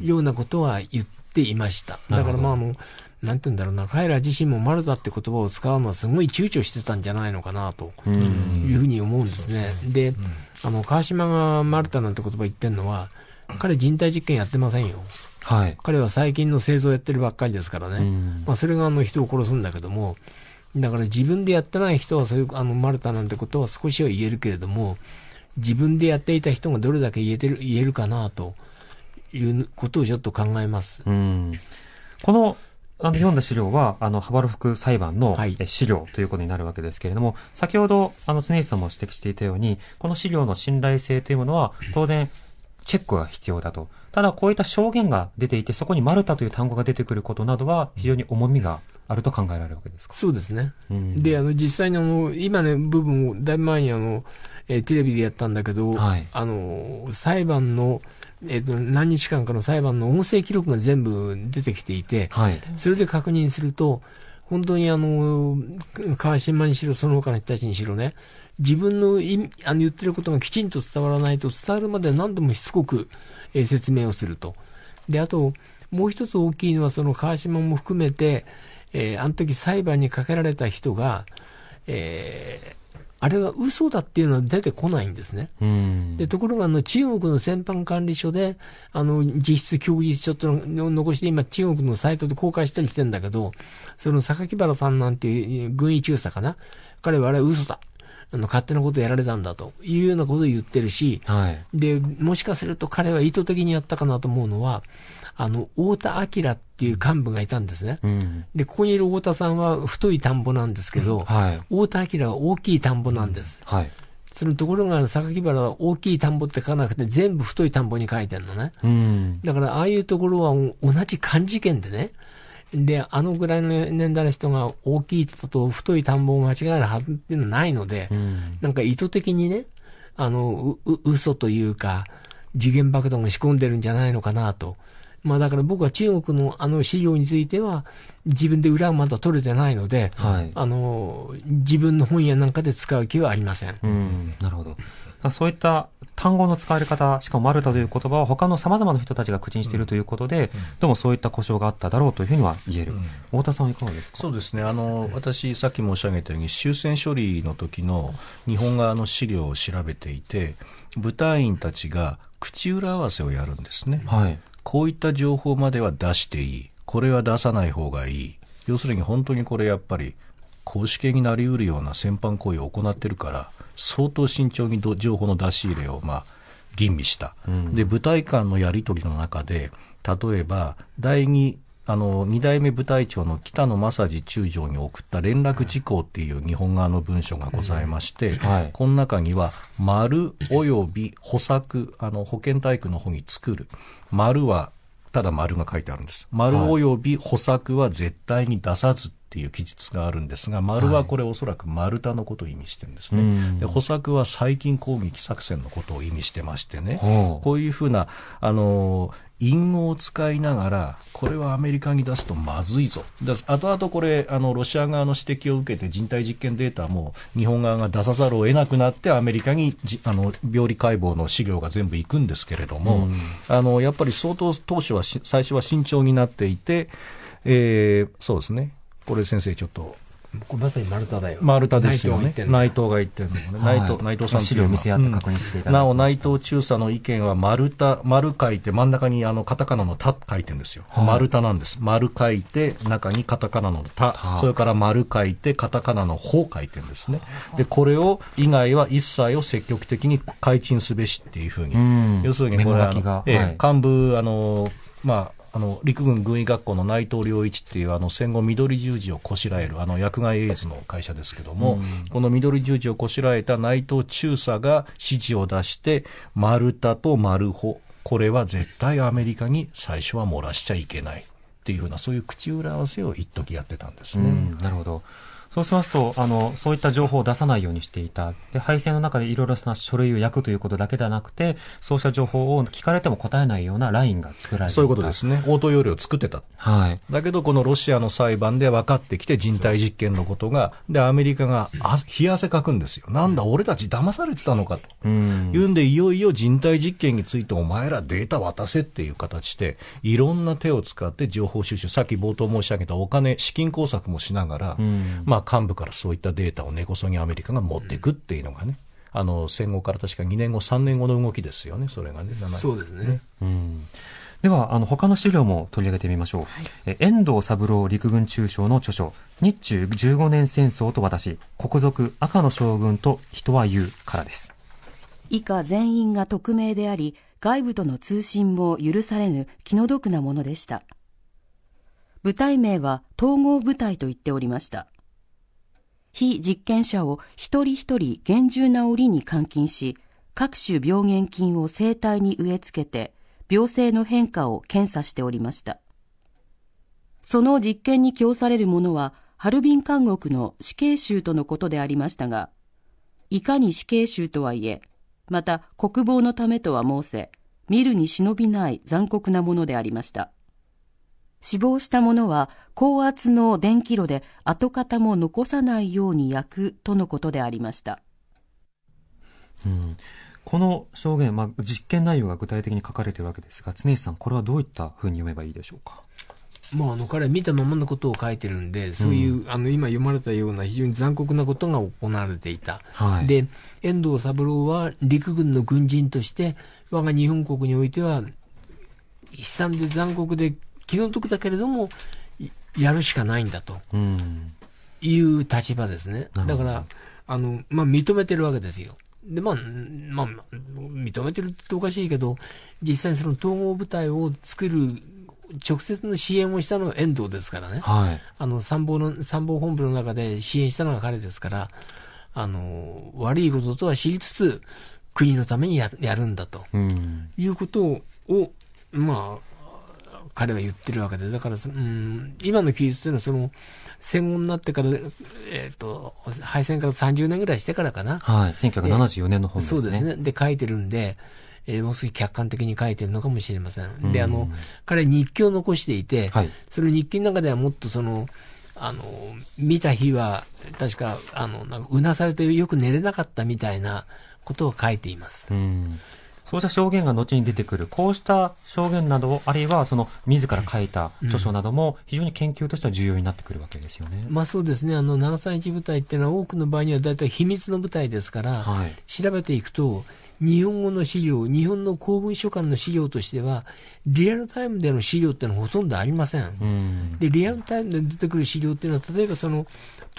いうようなことは言っていました。だからまあ、あの、なんて言うんだろうな、彼ら自身も丸太って言葉を使うのはすごい躊躇してたんじゃないのかな、というふうに思うんですね。で、あの、川島がマルタなんて言葉言ってるのは、彼人体実験やってませんよ。はい。彼は細菌の製造やってるばっかりですからね。まあ、それがあの人を殺すんだけども、だから自分でやってない人はそういう、あの、マルタなんてことは少しは言えるけれども、自分でやっていた人がどれだけ言えてる、言えるかな、ということをちょっと考えます。うん。このあの読んだ資料は、あの、ハバロフク裁判の資料ということになるわけですけれども、はい、先ほど、あの、常石さんも指摘していたように、この資料の信頼性というものは、当然、チェックが必要だと。ただ、こういった証言が出ていて、そこにマルタという単語が出てくることなどは、非常に重みがあると考えられるわけですかそうですね。うん、で、あの、実際にあの、今ね、部分を、だいぶ前にあの、えー、テレビでやったんだけど、はい、あの、裁判の、えっ、ー、と、何日間かの裁判の音声記録が全部出てきていて、はい、それで確認すると、本当にあの、川島にしろ、その他の人たちにしろね、自分のあの言ってることがきちんと伝わらないと、伝わるまで何度もしつこく、えー、説明をすると。で、あと、もう一つ大きいのは、その川島も含めて、えー、あの時裁判にかけられた人が、えー、あれが嘘だっていうのは出てこないんですね。でところがあの中国の戦犯管理所で、あの実質協議書と残して今中国のサイトで公開したりしてんだけど、その榊原さんなんていう軍医中佐かな彼はあれは嘘だ。あの、勝手なことやられたんだというようなことを言ってるし、はい、で、もしかすると彼は意図的にやったかなと思うのは、あの、太田明っていう幹部がいたんですね。うん、で、ここにいる太田さんは太い田んぼなんですけど、はい、太田明は大きい田んぼなんです。はい、そのところが、榊原は大きい田んぼって書かなくて、全部太い田んぼに書いてるのね。うん、だから、ああいうところは同じ漢字圏でね、で、あのぐらいの年代の人が大きい田と太い田んぼを間違えるはずっていうのはないので、うん、なんか意図的にね、あの、う、嘘というか、次元爆弾が仕込んでるんじゃないのかなと。まあだから僕は中国のあの資料については、自分で裏はまだ取れてないので、はい、あの、自分の本屋なんかで使う気はありません。うん、なるほど。そういった単語の使われ方、しかもマルタという言葉は他の様々な人たちが口にしているということで、うん、どうもそういった故障があっただろうというふうには言える。うん、太田さんいかがですか？そうですね。あの、私さっき申し上げたように終戦処理の時の日本側の資料を調べていて、部隊員たちが口裏合わせをやるんですね。はい。こういった情報までは出していい。これは出さない方がいい。要するに本当にこれやっぱり公式になりうるような戦犯行為を行ってるから、相当慎重に情報の出し入れを、まあ、吟味した。うん、で、部隊間のやり取りの中で、例えば、第二あの、二代目部隊長の北野正治中将に送った連絡事項っていう日本側の文書がございまして、はい、この中には、丸及び補作、あの、保健体育の方に作る。丸は、ただ丸が書いてあるんです。丸及び補作は絶対に出さずっていう記述があるんですが、丸はこれおそらく丸太のことを意味してるんですね。はい、で補作は最近攻撃作戦のことを意味してましてね、こういうふうな、あの隠語を使いながら、これはアメリカに出すとまずいぞ。後々これ、あの、ロシア側の指摘を受けて人体実験データも日本側が出さざるを得なくなって、アメリカにあの病理解剖の資料が全部行くんですけれども、うん、あの、やっぱり相当当初は、最初は慎重になっていて、えー、そうですね。これ先生ちょっとこれまさに丸太だよ。丸太ですよね。内藤が言ってるのね。内藤、内藤さん資料見せ合って確認していただなお、内藤中佐の意見は丸太、丸書いて真ん中にあのカタカナのタ書いてるんですよ。丸太なんです。丸書いて中にカタカナのタ、それから丸書いてカタカナの方書いてるんですね。で、これを以外は一切を積極的に改陳すべしっていうふうに。要するにこれは、ええ、幹部、あの、まあ、あの陸軍軍医学校の内藤良一っていうあの戦後緑十字をこしらえるあの薬害エイズの会社ですけども、うん、この緑十字をこしらえた内藤中佐が指示を出して丸太と丸穂。これは絶対アメリカに最初は漏らしちゃいけないっていうふうなそういう口裏合わせを一時やってたんですね。うん、なるほどそうしますと、あの、そういった情報を出さないようにしていた。で、配線の中でいろいろな書類を焼くということだけではなくて、そうした情報を聞かれても答えないようなラインが作られてそういうことですね。応答要領を作ってた。はい。だけど、このロシアの裁判で分かってきて人体実験のことが、で、アメリカが、あ、冷や汗かくんですよ。なんだ、俺たち騙されてたのかと。うん。いうんで、いよいよ人体実験についてお前らデータ渡せっていう形で、いろんな手を使って情報収集、さっき冒頭申し上げたお金、資金工作もしながら、うん、まあ、幹部からそういったデータを根こそぎアメリカが持っていくっていうのがね、あの戦後から確か2年後、3年後の動きですよね、それがね。そうですね。うんでは、あの、他の資料も取り上げてみましょう。はい、え遠藤三郎陸軍中将の著書、日中15年戦争と私、国賊赤の将軍と人は言うからです。以下全員が匿名であり、外部との通信も許されぬ気の毒なものでした。部隊名は統合部隊と言っておりました。非実験者を一人一人厳重な檻に監禁し、各種病原菌を生体に植え付けて、病性の変化を検査しておりました。その実験に供されるものは、ハルビン監獄の死刑囚とのことでありましたが、いかに死刑囚とはいえ、また国防のためとは申せ、見るに忍びない残酷なものでありました。死亡した者は高圧の電気炉で跡形も残さないように焼くとのことでありました。うん、この証言、まあ、実験内容が具体的に書かれているわけですが、常石さん、これはどういったふうに読めばいいでしょうか？もうあの彼は見たままのことを書いてるんで、そういう、うん、あの今読まれたような非常に残酷なことが行われていた。はい、で、遠藤三郎は陸軍の軍人として、我が日本国においては、悲惨で残酷で気の毒だけれども、やるしかないんだと、いう立場ですね。だから、あの、まあ、認めてるわけですよ。で、まあ、まあ、認めてるっておかしいけど、実際にその統合部隊を作る直接の支援をしたのは遠藤ですからね。はい。あの、参謀の、参謀本部の中で支援したのが彼ですから、あの、悪いこととは知りつつ、国のためにややるんだと、うん、いうことを、まあ、彼は言ってるわけで、だから、うん、今の記述というのは、その、戦後になってから、えっ、ー、と、敗戦から30年ぐらいしてからかな。はい。1974年の本ですね。そうですね。で、書いてるんで、えー、もう少し客観的に書いてるのかもしれません。で、あの、彼日記を残していて、はい、それ日記の中ではもっとその、あの、見た日は、確か、あの、なんか、うなされてよく寝れなかったみたいなことを書いています。うんそうした証言が後に出てくる、こうした証言など、あるいはその自ら書いた著書なども、非常に研究としては重要になってくるわけですよね。まあそうですね、あの731部隊っていうのは、多くの場合には大体秘密の部隊ですから、はい、調べていくと、日本語の資料、日本の公文書館の資料としては、リアルタイムでの資料っていうのはほとんどありません。うん、で、リアルタイムで出てくる資料っていうのは、例えばその、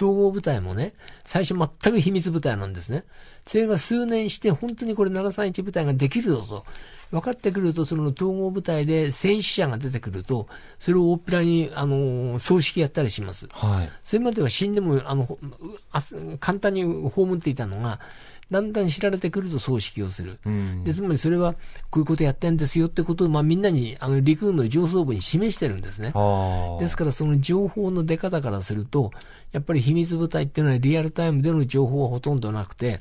統合部隊もね、最初全く秘密部隊なんですね。それが数年して、本当にこれ731部隊ができるぞと。分かってくると、その統合部隊で戦死者が出てくると、それを大っぴらに、あの、葬式やったりします。はい。それまでは死んでも、あの、簡単に葬っていたのが、だんだん知られてくると葬式をする。うん、で、つまりそれは、こういうことやってんですよってことを、まあみんなに、あの、陸軍の上層部に示してるんですね。ですからその情報の出方からすると、やっぱり秘密部隊っていうのはリアルタイムでの情報はほとんどなくて、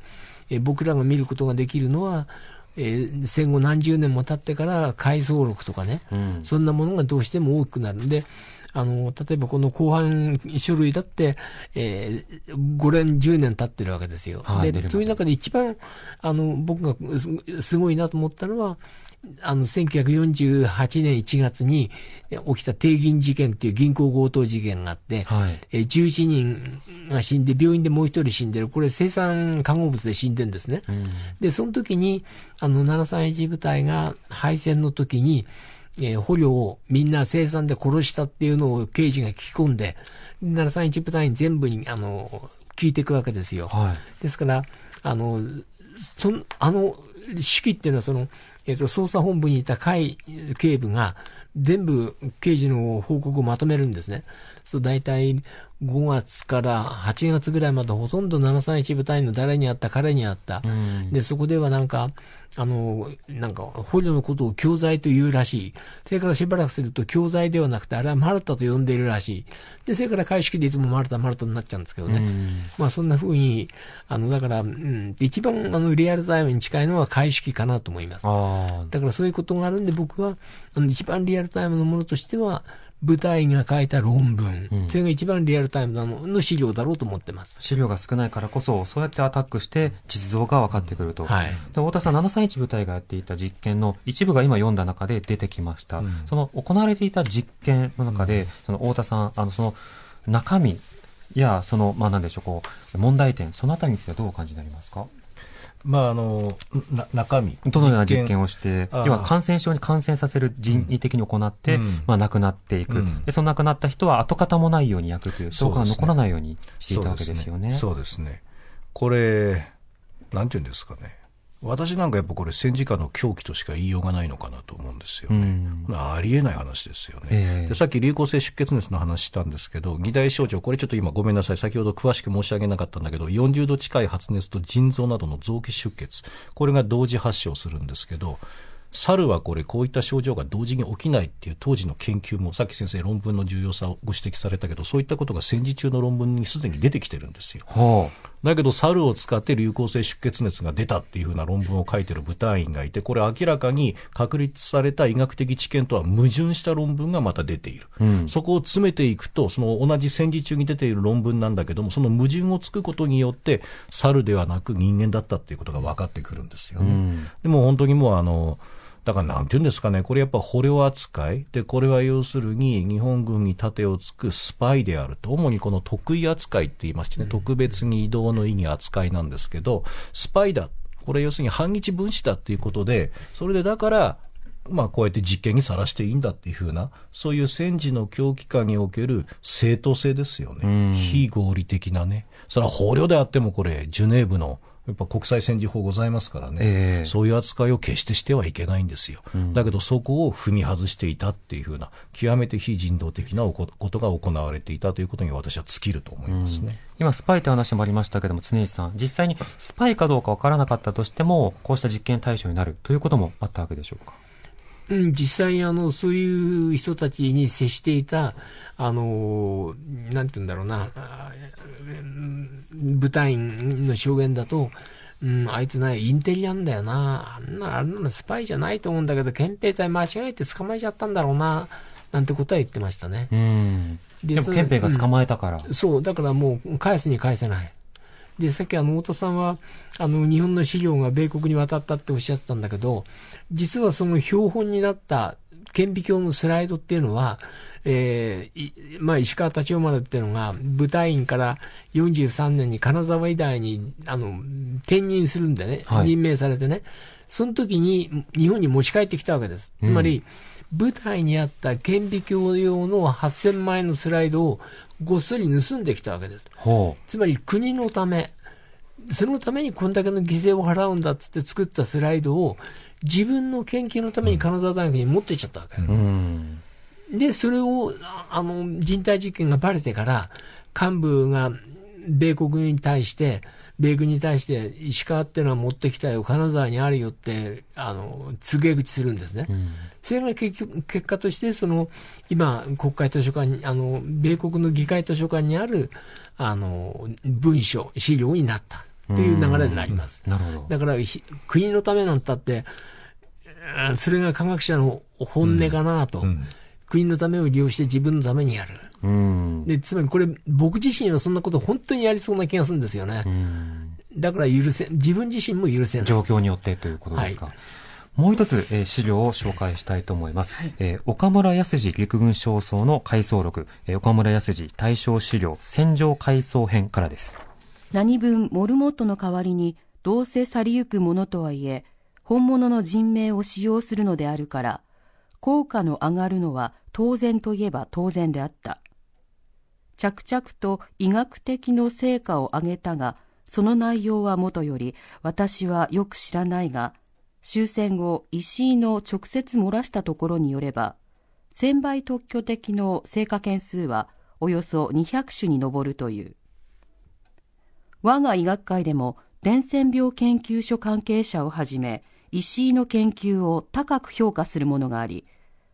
え僕らが見ることができるのは、えー、戦後何十年も経ってから回想録とかね、うん、そんなものがどうしても大きくなる。んで、あの、例えばこの後半書類だって、えー、5年、10年経ってるわけですよ。はい、で、そういう中で一番、あの、僕がすごいなと思ったのは、あの、1948年1月に起きた帝銀事件っていう銀行強盗事件があって、はい、え11人が死んで、病院でもう一人死んでる。これ生産化合物で死んでるんですね。うん、で、その時に、あの、731部隊が敗戦の時に、えー、捕虜をみんな生産で殺したっていうのを刑事が聞き込んで、731部隊に全部に、あの、聞いていくわけですよ。はい、ですから、あの、その、あの、指揮っていうのはその、えっ、ー、と、捜査本部にいた会警部が、全部刑事の報告をまとめるんですね。そう大体5月から8月ぐらいまでほとんど731部隊の誰にあった、彼にあった。うん、で、そこではなんか、あの、なんか、捕虜のことを教材と言うらしい。それからしばらくすると教材ではなくて、あれはマルタと呼んでいるらしい。で、それから開式でいつもマルタ、マルタになっちゃうんですけどね。うん、まあ、そんな風に、あの、だから、うん、一番、あの、リアルタイムに近いのは開式かなと思います。だからそういうことがあるんで、僕は、あの、一番リアルタイムのものとしては、部隊が書いた論文、うん、それが一番リアルタイムなのの資料だろうと思ってます。資料が少ないからこそ、そうやってアタックして実像が分かってくると。はい、で太田さん、731部隊がやっていた実験の一部が今読んだ中で出てきました。うん、その行われていた実験の中で、その太田さん、あの、その中身や、その、まあなんでしょう、こう、問題点、そのあたりについてはどうお感じになりますか？まあ、あの中身。どのような実験をして、要は感染症に感染させる人為的に行って、うん、まあ、亡くなっていく、うん、でその亡くなった人は跡形もないように焼くという証拠が残らないようにしていたわけですよね。そうですね。これ、なんていうんですかね、私なんかやっぱこれ戦時下の狂気としか言いようがないのかなと思うんですよね。うん、ありえない話ですよね、えー、で。さっき流行性出血熱の話したんですけど、議題症状、これちょっと今ごめんなさい、先ほど詳しく申し上げなかったんだけど、40度近い発熱と腎臓などの臓器出血、これが同時発症するんですけど、猿はこれこういった症状が同時に起きないっていう当時の研究もさっき先生論文の重要さをご指摘されたけどそういったことが戦時中の論文にすでに出てきてるんですよ。はあだけど、猿を使って流行性出血熱が出たっていうふうな論文を書いてる部隊員がいて、これ明らかに確立された医学的知見とは矛盾した論文がまた出ている。うん、そこを詰めていくと、その同じ戦時中に出ている論文なんだけども、その矛盾をつくことによって、猿ではなく人間だったっていうことが分かってくるんですよね。うん、でも本当にもうあの、だからなんていうんですかね、これやっぱ捕虜扱い。で、これは要するに日本軍に盾をつくスパイであると。主にこの特異扱いって言いましてね、特別に移動の意義扱いなんですけど、スパイだ。これ要するに反日分子だっていうことで、それでだから、まあこうやって実験にさらしていいんだっていうふうな、そういう戦時の狂気下における正当性ですよね。非合理的なね。それは捕虜であってもこれ、ジュネーブのやっぱ国際戦時法ございますからね、えー、そういう扱いを決してしてはいけないんですよ、うん、だけどそこを踏み外していたっていうふうな、極めて非人道的なことが行われていたということに私は尽きると思いますね、うん、今、スパイという話もありましたけれども、常石さん、実際にスパイかどうか分からなかったとしても、こうした実験対象になるということもあったわけでしょうか？うん、実際あの、そういう人たちに接していた、あの、なんて言うんだろうな、部隊員の証言だと、うん、あいつね、インテリなんだよな。あんな、あんなのスパイじゃないと思うんだけど、憲兵隊間違えて捕まえちゃったんだろうな。なんてことは言ってましたね。うん。ででも憲兵が捕まえたから、うん、そう、だからもう返すに返せない。で、さっきあの、太田さんは、あの、日本の資料が米国に渡ったっておっしゃってたんだけど、実はその標本になった顕微鏡のスライドっていうのは、えー、まあ、石川立夫丸っていうのが、部隊員から43年に金沢医大に、あの、転任するんでね、はい、任命されてね、その時に日本に持ち帰ってきたわけです。つまり、うん、部隊にあった顕微鏡用の8000万円のスライドをごっそり盗んできたわけです。つまり国のため、そのためにこんだけの犠牲を払うんだっつって作ったスライドを自分の研究のために金沢大学に持っていっちゃったわけ。うんで、それを、あの、人体実験がバレてから、幹部が米国に対して、米軍に対して、石川っていうのは持ってきたよ、金沢にあるよって、あの、告げ口するんですね。うん、それが結局、結果として、その、今、国会図書館に、あの、米国の議会図書館にある、あの、文書、資料になったという流れになります。なるほど。だから、国のためなんたって、それが科学者の本音かなと。うんうん国のためを利用して自分のためにやる。うん、でつまりこれ、僕自身はそんなこと本当にやりそうな気がするんですよね。だから許せ、自分自身も許せない。状況によってということですか。はいもう一つ、えー、資料を紹介したいと思います。はい、えー、岡村康次陸軍少曹の回想録、えー、岡村康次大正資料戦場回想編からです。何分モルモットの代わりにどうせ去りゆくものとはいえ、本物の人命を使用するのであるから、効果の上がるのは当然といえば当然であった。着々と医学的の成果を上げたが、その内容はもとより私はよく知らないが、終戦後石井の直接漏らしたところによれば、千倍特許的の成果件数はおよそ200種に上るという。我が医学会でも伝染病研究所関係者をはじめ、石井の研究を高く評価するものがあり、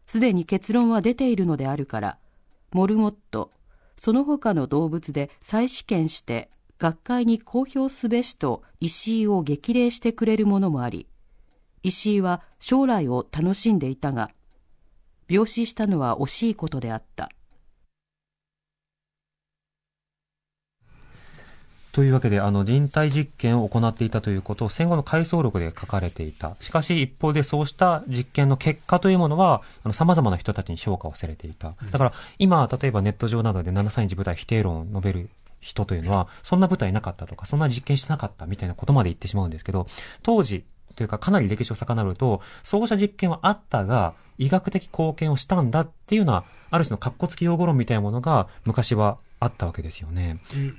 すでに結論は出ているのであるから、モルモット、その他の動物で再試験して学会に公表すべしと石井を激励してくれるものもあり、石井は将来を楽しんでいたが、病死したのは惜しいことであった。というわけで、あの、人体実験を行っていたということを戦後の回想録で書かれていた。しかし、一方でそうした実験の結果というものは、あの、様々な人たちに評価をされていた。だから、今、例えばネット上などで731部隊否定論を述べる人というのは、そんな部隊なかったとか、そんな実験してなかったみたいなことまで言ってしまうんですけど、当時、というかかなり歴史を遡ると、そうした実験はあったが、医学的貢献をしたんだっていうような、ある種の格好付き用語論みたいなものが昔はあったわけですよね。うん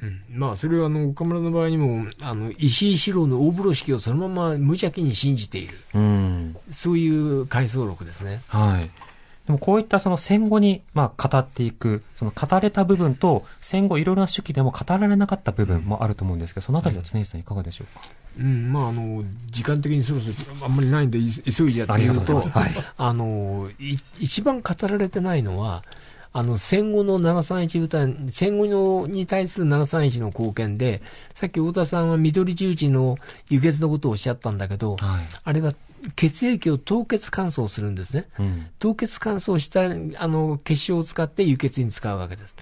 うん、まあ、それはあの岡村の場合にもあの石井四郎の大風呂敷をそのまま無邪気に信じている、うん、そういう回想録ですね。はい。でもこういったその戦後にまあ語っていく、その語れた部分と戦後いろいろな手記でも語られなかった部分もあると思うんですけど、そのあたりは常石さんいかがでしょうか？うん、まああの時間的にそろそろあんまりないんで急いじゃっていうと、はい、あの一番語られてないのはあの、戦後の731部隊、戦後のに対する731の貢献で、さっき太田さんは緑十字の輸血のことをおっしゃったんだけど、はい、あれは血液を凍結乾燥するんですね。うん、凍結乾燥したあの結晶を使って輸血に使うわけです。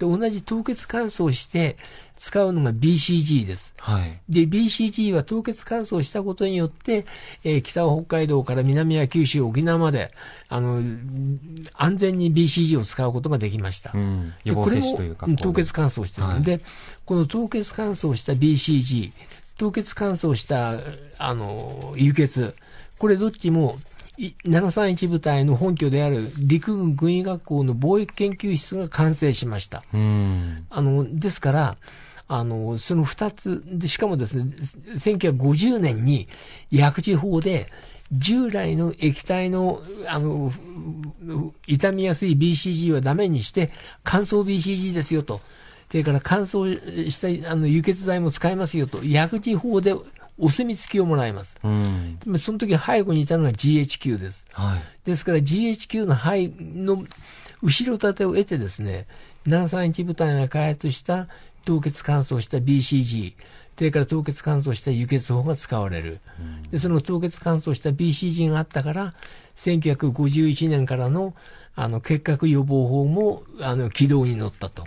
で、同じ凍結乾燥して使うのが BCG です。はい。で、BCG は凍結乾燥したことによって、えー、北は北海道から南は九州、沖縄まで、あの、安全に BCG を使うことができました。うん、予防接種というか。凍結乾燥してるんで、はい、この凍結乾燥した BCG、凍結乾燥した、あの、輸血、これどっちも731部隊の本拠である陸軍軍医学校の貿易研究室が完成しました。あのですから、あの、その二つ、で、しかもですね、1950年に薬事法で、従来の液体の、あの、傷みやすい BCG はダメにして、乾燥 BCG ですよと。それから乾燥したあの輸血剤も使えますよと。薬事法でお墨付きをもらいます。うん、その時背後にいたのが GHQ です。はい、ですから GHQ の背の後ろ盾を得てですね、731部隊が開発した凍結乾燥した BCG、それから凍結乾燥した輸血法が使われる。うん、で、その凍結乾燥した BCG があったから、1951年からのあの結核予防法もあの軌道に乗ったと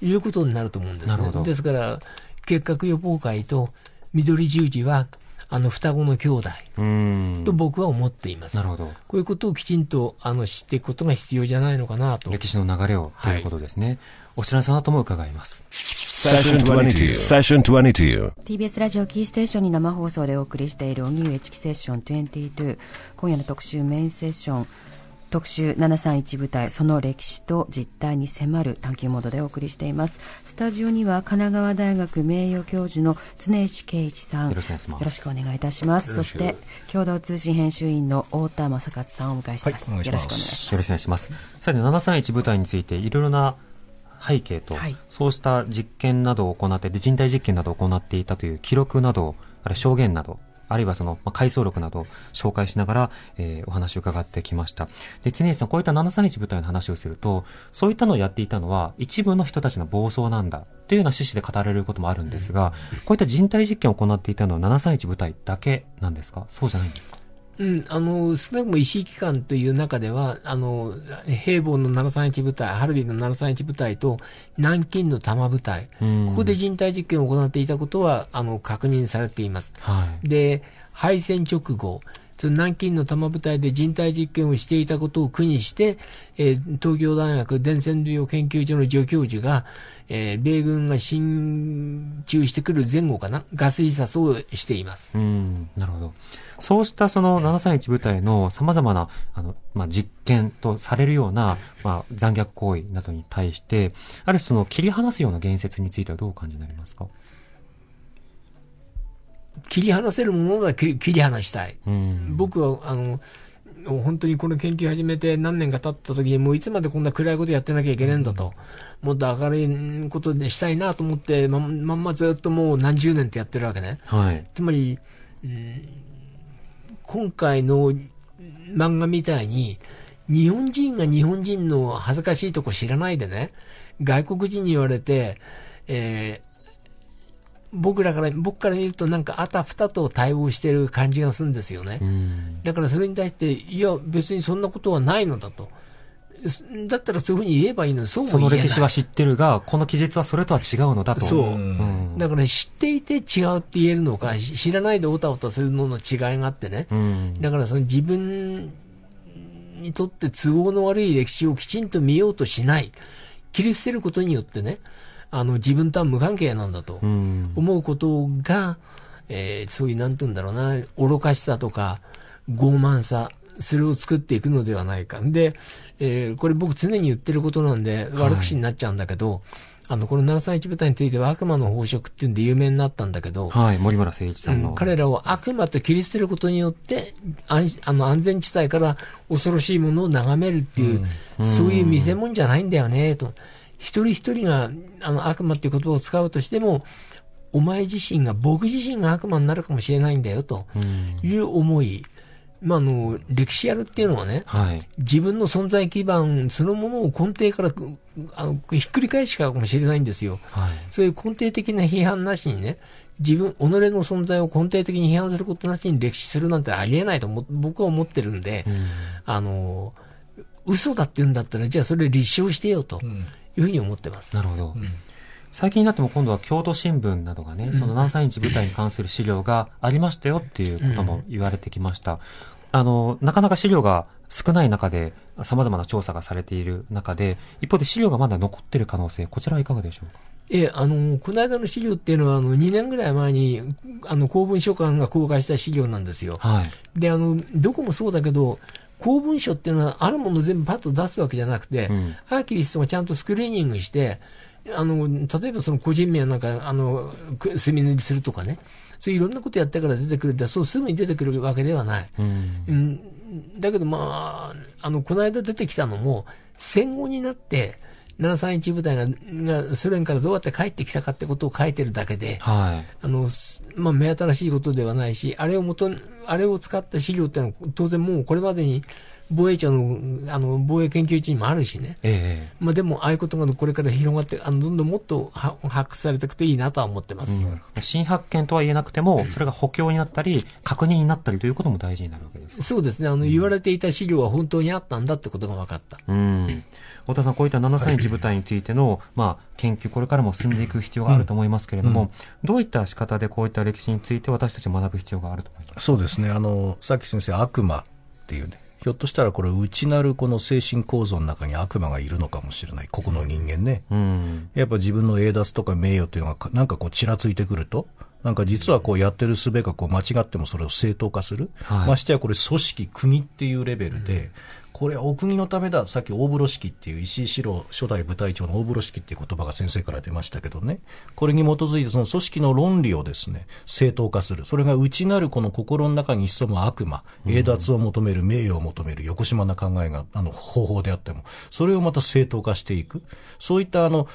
いうことになると思うんですね。ですから、結核予防会と緑十字は、あの双子の兄弟と僕は思っています。なるほど。こういうことをきちんとあの知っていくことが必要じゃないのかなと。歴史の流れをということですね。はい、お知らせの後も伺います。TBS ラジオキーステーションに生放送でお送りしている荻上チキセッション22今夜の特集メインセッション特集731部隊その歴史と実態に迫る探求モードでお送りしています。スタジオには神奈川大学名誉教授の常石圭一さん。よろしくお願いいたします。そして共同通信編集員の太田正勝さんをお迎えしています、はい、よろしくお願いします。よろしくお願いします。さて731部隊についていろいろな背景と、はい、そうした実験などを行って人体実験などを行っていたという記録などある証言などあるいはその、まあ、回想録などを紹介しながら、えー、お話を伺ってきました。で、常石さん、こういった731部隊の話をすると、そういったのをやっていたのは、一部の人たちの暴走なんだ、というような趣旨で語られることもあるんですが、こういった人体実験を行っていたのは731部隊だけなんですか？そうじゃないんですか？うん、あの、少なくとも石井機関という中では、あの、平凡の731部隊、ハルビンの731部隊と、南京の玉部隊、ここで人体実験を行っていたことは、あの、確認されています。はい、で、敗戦直後、南京の玉部隊で人体実験をしていたことを苦にして、えー、東京大学伝染病研究所の助教授が、えー、米軍が進駐してくる前後かな、ガス自殺をしています。うん、なるほど。そうしたその731部隊の様々な、あの、まあ、実験とされるような、まあ、残虐行為などに対して、ある種その切り離すような言説についてはどうお感じになりますか？切り離せるものは切り離したい。僕は、あの、本当にこの研究始めて何年か経った時にもういつまでこんな暗いことやってなきゃいけないんだと、もっと明るいことでしたいなと思ってままんまずっともう何十年ってやってるわけね。はい、つまり、うん、今回の漫画みたいに日本人が日本人の恥ずかしいとこ知らないでね、外国人に言われて、えー、僕らから、僕から見るとなんかあたふたと対応してる感じがするんですよね。だからそれに対して、いや、別にそんなことはないのだと。だったらそういうふうに言えばいいのそうその歴史は知ってるが、この記述はそれとは違うのだと。そう。うん、だから、知っていて違うって言えるのか、知らないでおたおたするのの違いがあってね。うん、だからその自分にとって都合の悪い歴史をきちんと見ようとしない。切り捨てることによってね、あの、自分とは無関係なんだと思うことが、えー、そういう、なんて言うんだろうな、愚かしさとか、傲慢さ、それを作っていくのではないか。で、えー、これ僕常に言ってることなんで、悪口になっちゃうんだけど、はい、あの、この731部隊については悪魔の宝飾っていうんで有名になったんだけど、はい、森村誠一さんの、うん、彼らを悪魔と切り捨てることによって、安あの安全地帯から恐ろしいものを眺めるっていう、うん、そういう見せ物じゃないんだよね、と。一人一人があの悪魔っていう言葉を使うとしても、お前自身が、僕自身が悪魔になるかもしれないんだよ、という思い。まあ、あの、歴史やるっていうのはね、はい、自分の存在基盤そのものを根底からあのひっくり返しかもしれないんですよ、はい、そういう根底的な批判なしにね、自分、己の存在を根底的に批判することなしに歴史するなんてありえないと僕は思ってるんで、うん、あの、嘘だって言うんだったら、じゃあそれ立証してよというふうに思ってます。なるほど。うん最近になっても今度は京都新聞などがね、その7 3日部隊に関する資料がありましたよっていうことも言われてきました。あの、なかなか資料が少ない中で、様々な調査がされている中で、一方で資料がまだ残っている可能性、こちらはいかがでしょうか？ええ、あの、この間の資料っていうのは、あの、2年ぐらい前に、あの、公文書館が公開した資料なんですよ。はい。で、あの、どこもそうだけど、公文書っていうのは、あるもの全部パッと出すわけじゃなくて、うん、アーキビストがちゃんとスクリーニングして、あの、例えばその個人名をなんか、あの、墨塗りするとかね、そういういろんなことやってから出てくるって、そうすぐに出てくるわけではない。うん、うん、だけどまあ、あの、この間出てきたのも、戦後になって、731部隊ががソ連からどうやって帰ってきたかってことを書いてるだけで、はい、あのまあ、目新しいことではないし、あれを元あれを使った資料ってのは当然もうこれまでに防衛庁のあの防衛研究所にもあるしね、ええ、まあ、でも、ああいうことがこれから広がって、あのどんどんもっと発掘されていくといいなとは思ってます、うん、新発見とは言えなくても、それが補強になったり、確認になったりということも大事になるわけです。そうですね。あの、言われていた資料は本当にあったんだってことが分かった。うん。太田さん、こういった731部隊についての、まあ、研究、これからも進んでいく必要があると思いますけれども、うん、どういった仕方でこういった歴史について私たち学ぶ必要があると思いますそうですね、あのさっき先生、悪魔っていうね、ひょっとしたらこれ内なるこの精神構造の中に悪魔がいるのかもしれない。ここの人間ね。うん、やっぱ自分の栄奪とか名誉っていうのがなんかこうちらついてくると、なんか実はこうやってる術がこう間違ってもそれを正当化する。はい、ましてやこれ組織、国っていうレベルで、これお国のためだ、さっき大風呂敷っていう石井四郎初代部隊長の大風呂敷っていう言葉が先生から出ましたけどね、これに基づいてその組織の論理をですね、正当化する。それが内なるこの心の中に潜む悪魔、栄奪を求める、名誉を求める、横島な考えが、あの、方法であっても、それをまた正当化していく。そういったあの、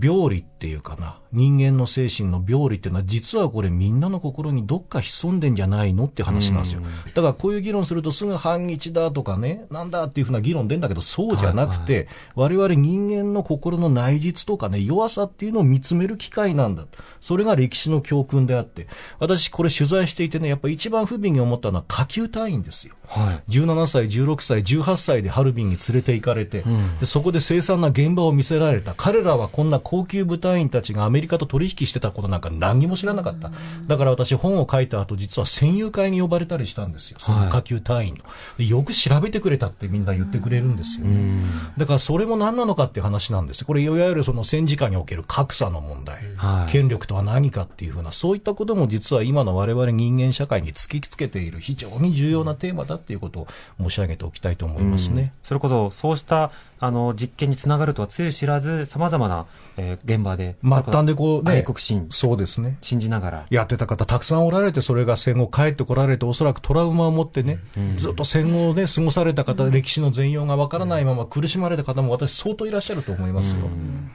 病理っていうかな、人間の精神の病理っていうのは、実はこれみんなの心にどっか潜んでんじゃないのって話なんですよ。だからこういう議論するとすぐ反日だとかね、なんだっていうふうな議論出んだけど、そうじゃなくて、はいはい、我々人間の心の内実とかね、弱さっていうのを見つめる機会なんだ。それが歴史の教訓であって、私これ取材していてね、やっぱ一番不憫に思ったのは下級隊員ですよ。はい、17歳、16歳、18歳でハルビンに連れて行かれて、うん、でそこで凄惨な現場を見せられた。彼らはこんな高級部隊員たちがアメリカと取引してたことなんか何にも知らなかった。だから私本を書いた後、実は戦友会に呼ばれたりしたんですよ。その下級隊員の。はい、よく調べてくれたってみんな言ってくれるんですよね。だからそれも何なのかっていう話なんです。これいわゆるその戦時下における格差の問題。はい、権力とは何かっていうふうな、そういったことも実は今の我々人間社会に突きつけている非常に重要なテーマだっていうことを申し上げておきたいと思いますね。それこそ、そうしたあの実験につながるとはつゆ知らず、さまざまな、えー、現場で、末端でこう、ね、愛国心、そうですね。信じながら。やってた方たくさんおられて、それが戦後帰ってこられて、おそらくトラウマを持ってね、うん、ずっと戦後をね、過ごされた方、うん、歴史の全容がわからないまま苦しまれた方も私相当いらっしゃると思いますよ。うん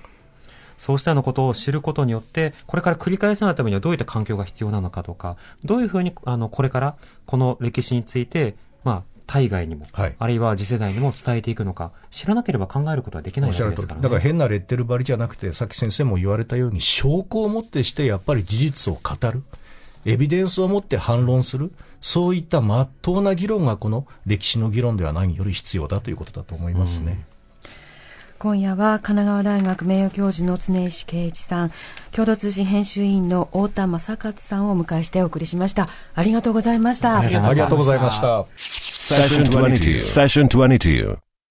そうしたようなことを知ることによって、これから繰り返さないためにはどういった環境が必要なのかとか、どういうふうに、あの、これからこの歴史について、まあ、対外にも、はい、あるいは次世代にも伝えていくのか、知らなければ考えることはできないわけですから、ね、だから変なレッテル張りじゃなくて、さっき先生も言われたように、証拠をもってしてやっぱり事実を語る。エビデンスを持って反論する。そういった真っ当な議論がこの歴史の議論では何より必要だということだと思いますね。今夜は神奈川大学名誉教授の常石圭一さん、共同通信編集員の太田正勝さんをお迎えしてお送りしました。ありがとうございました。ありがとうございました。Session 22. Session 22.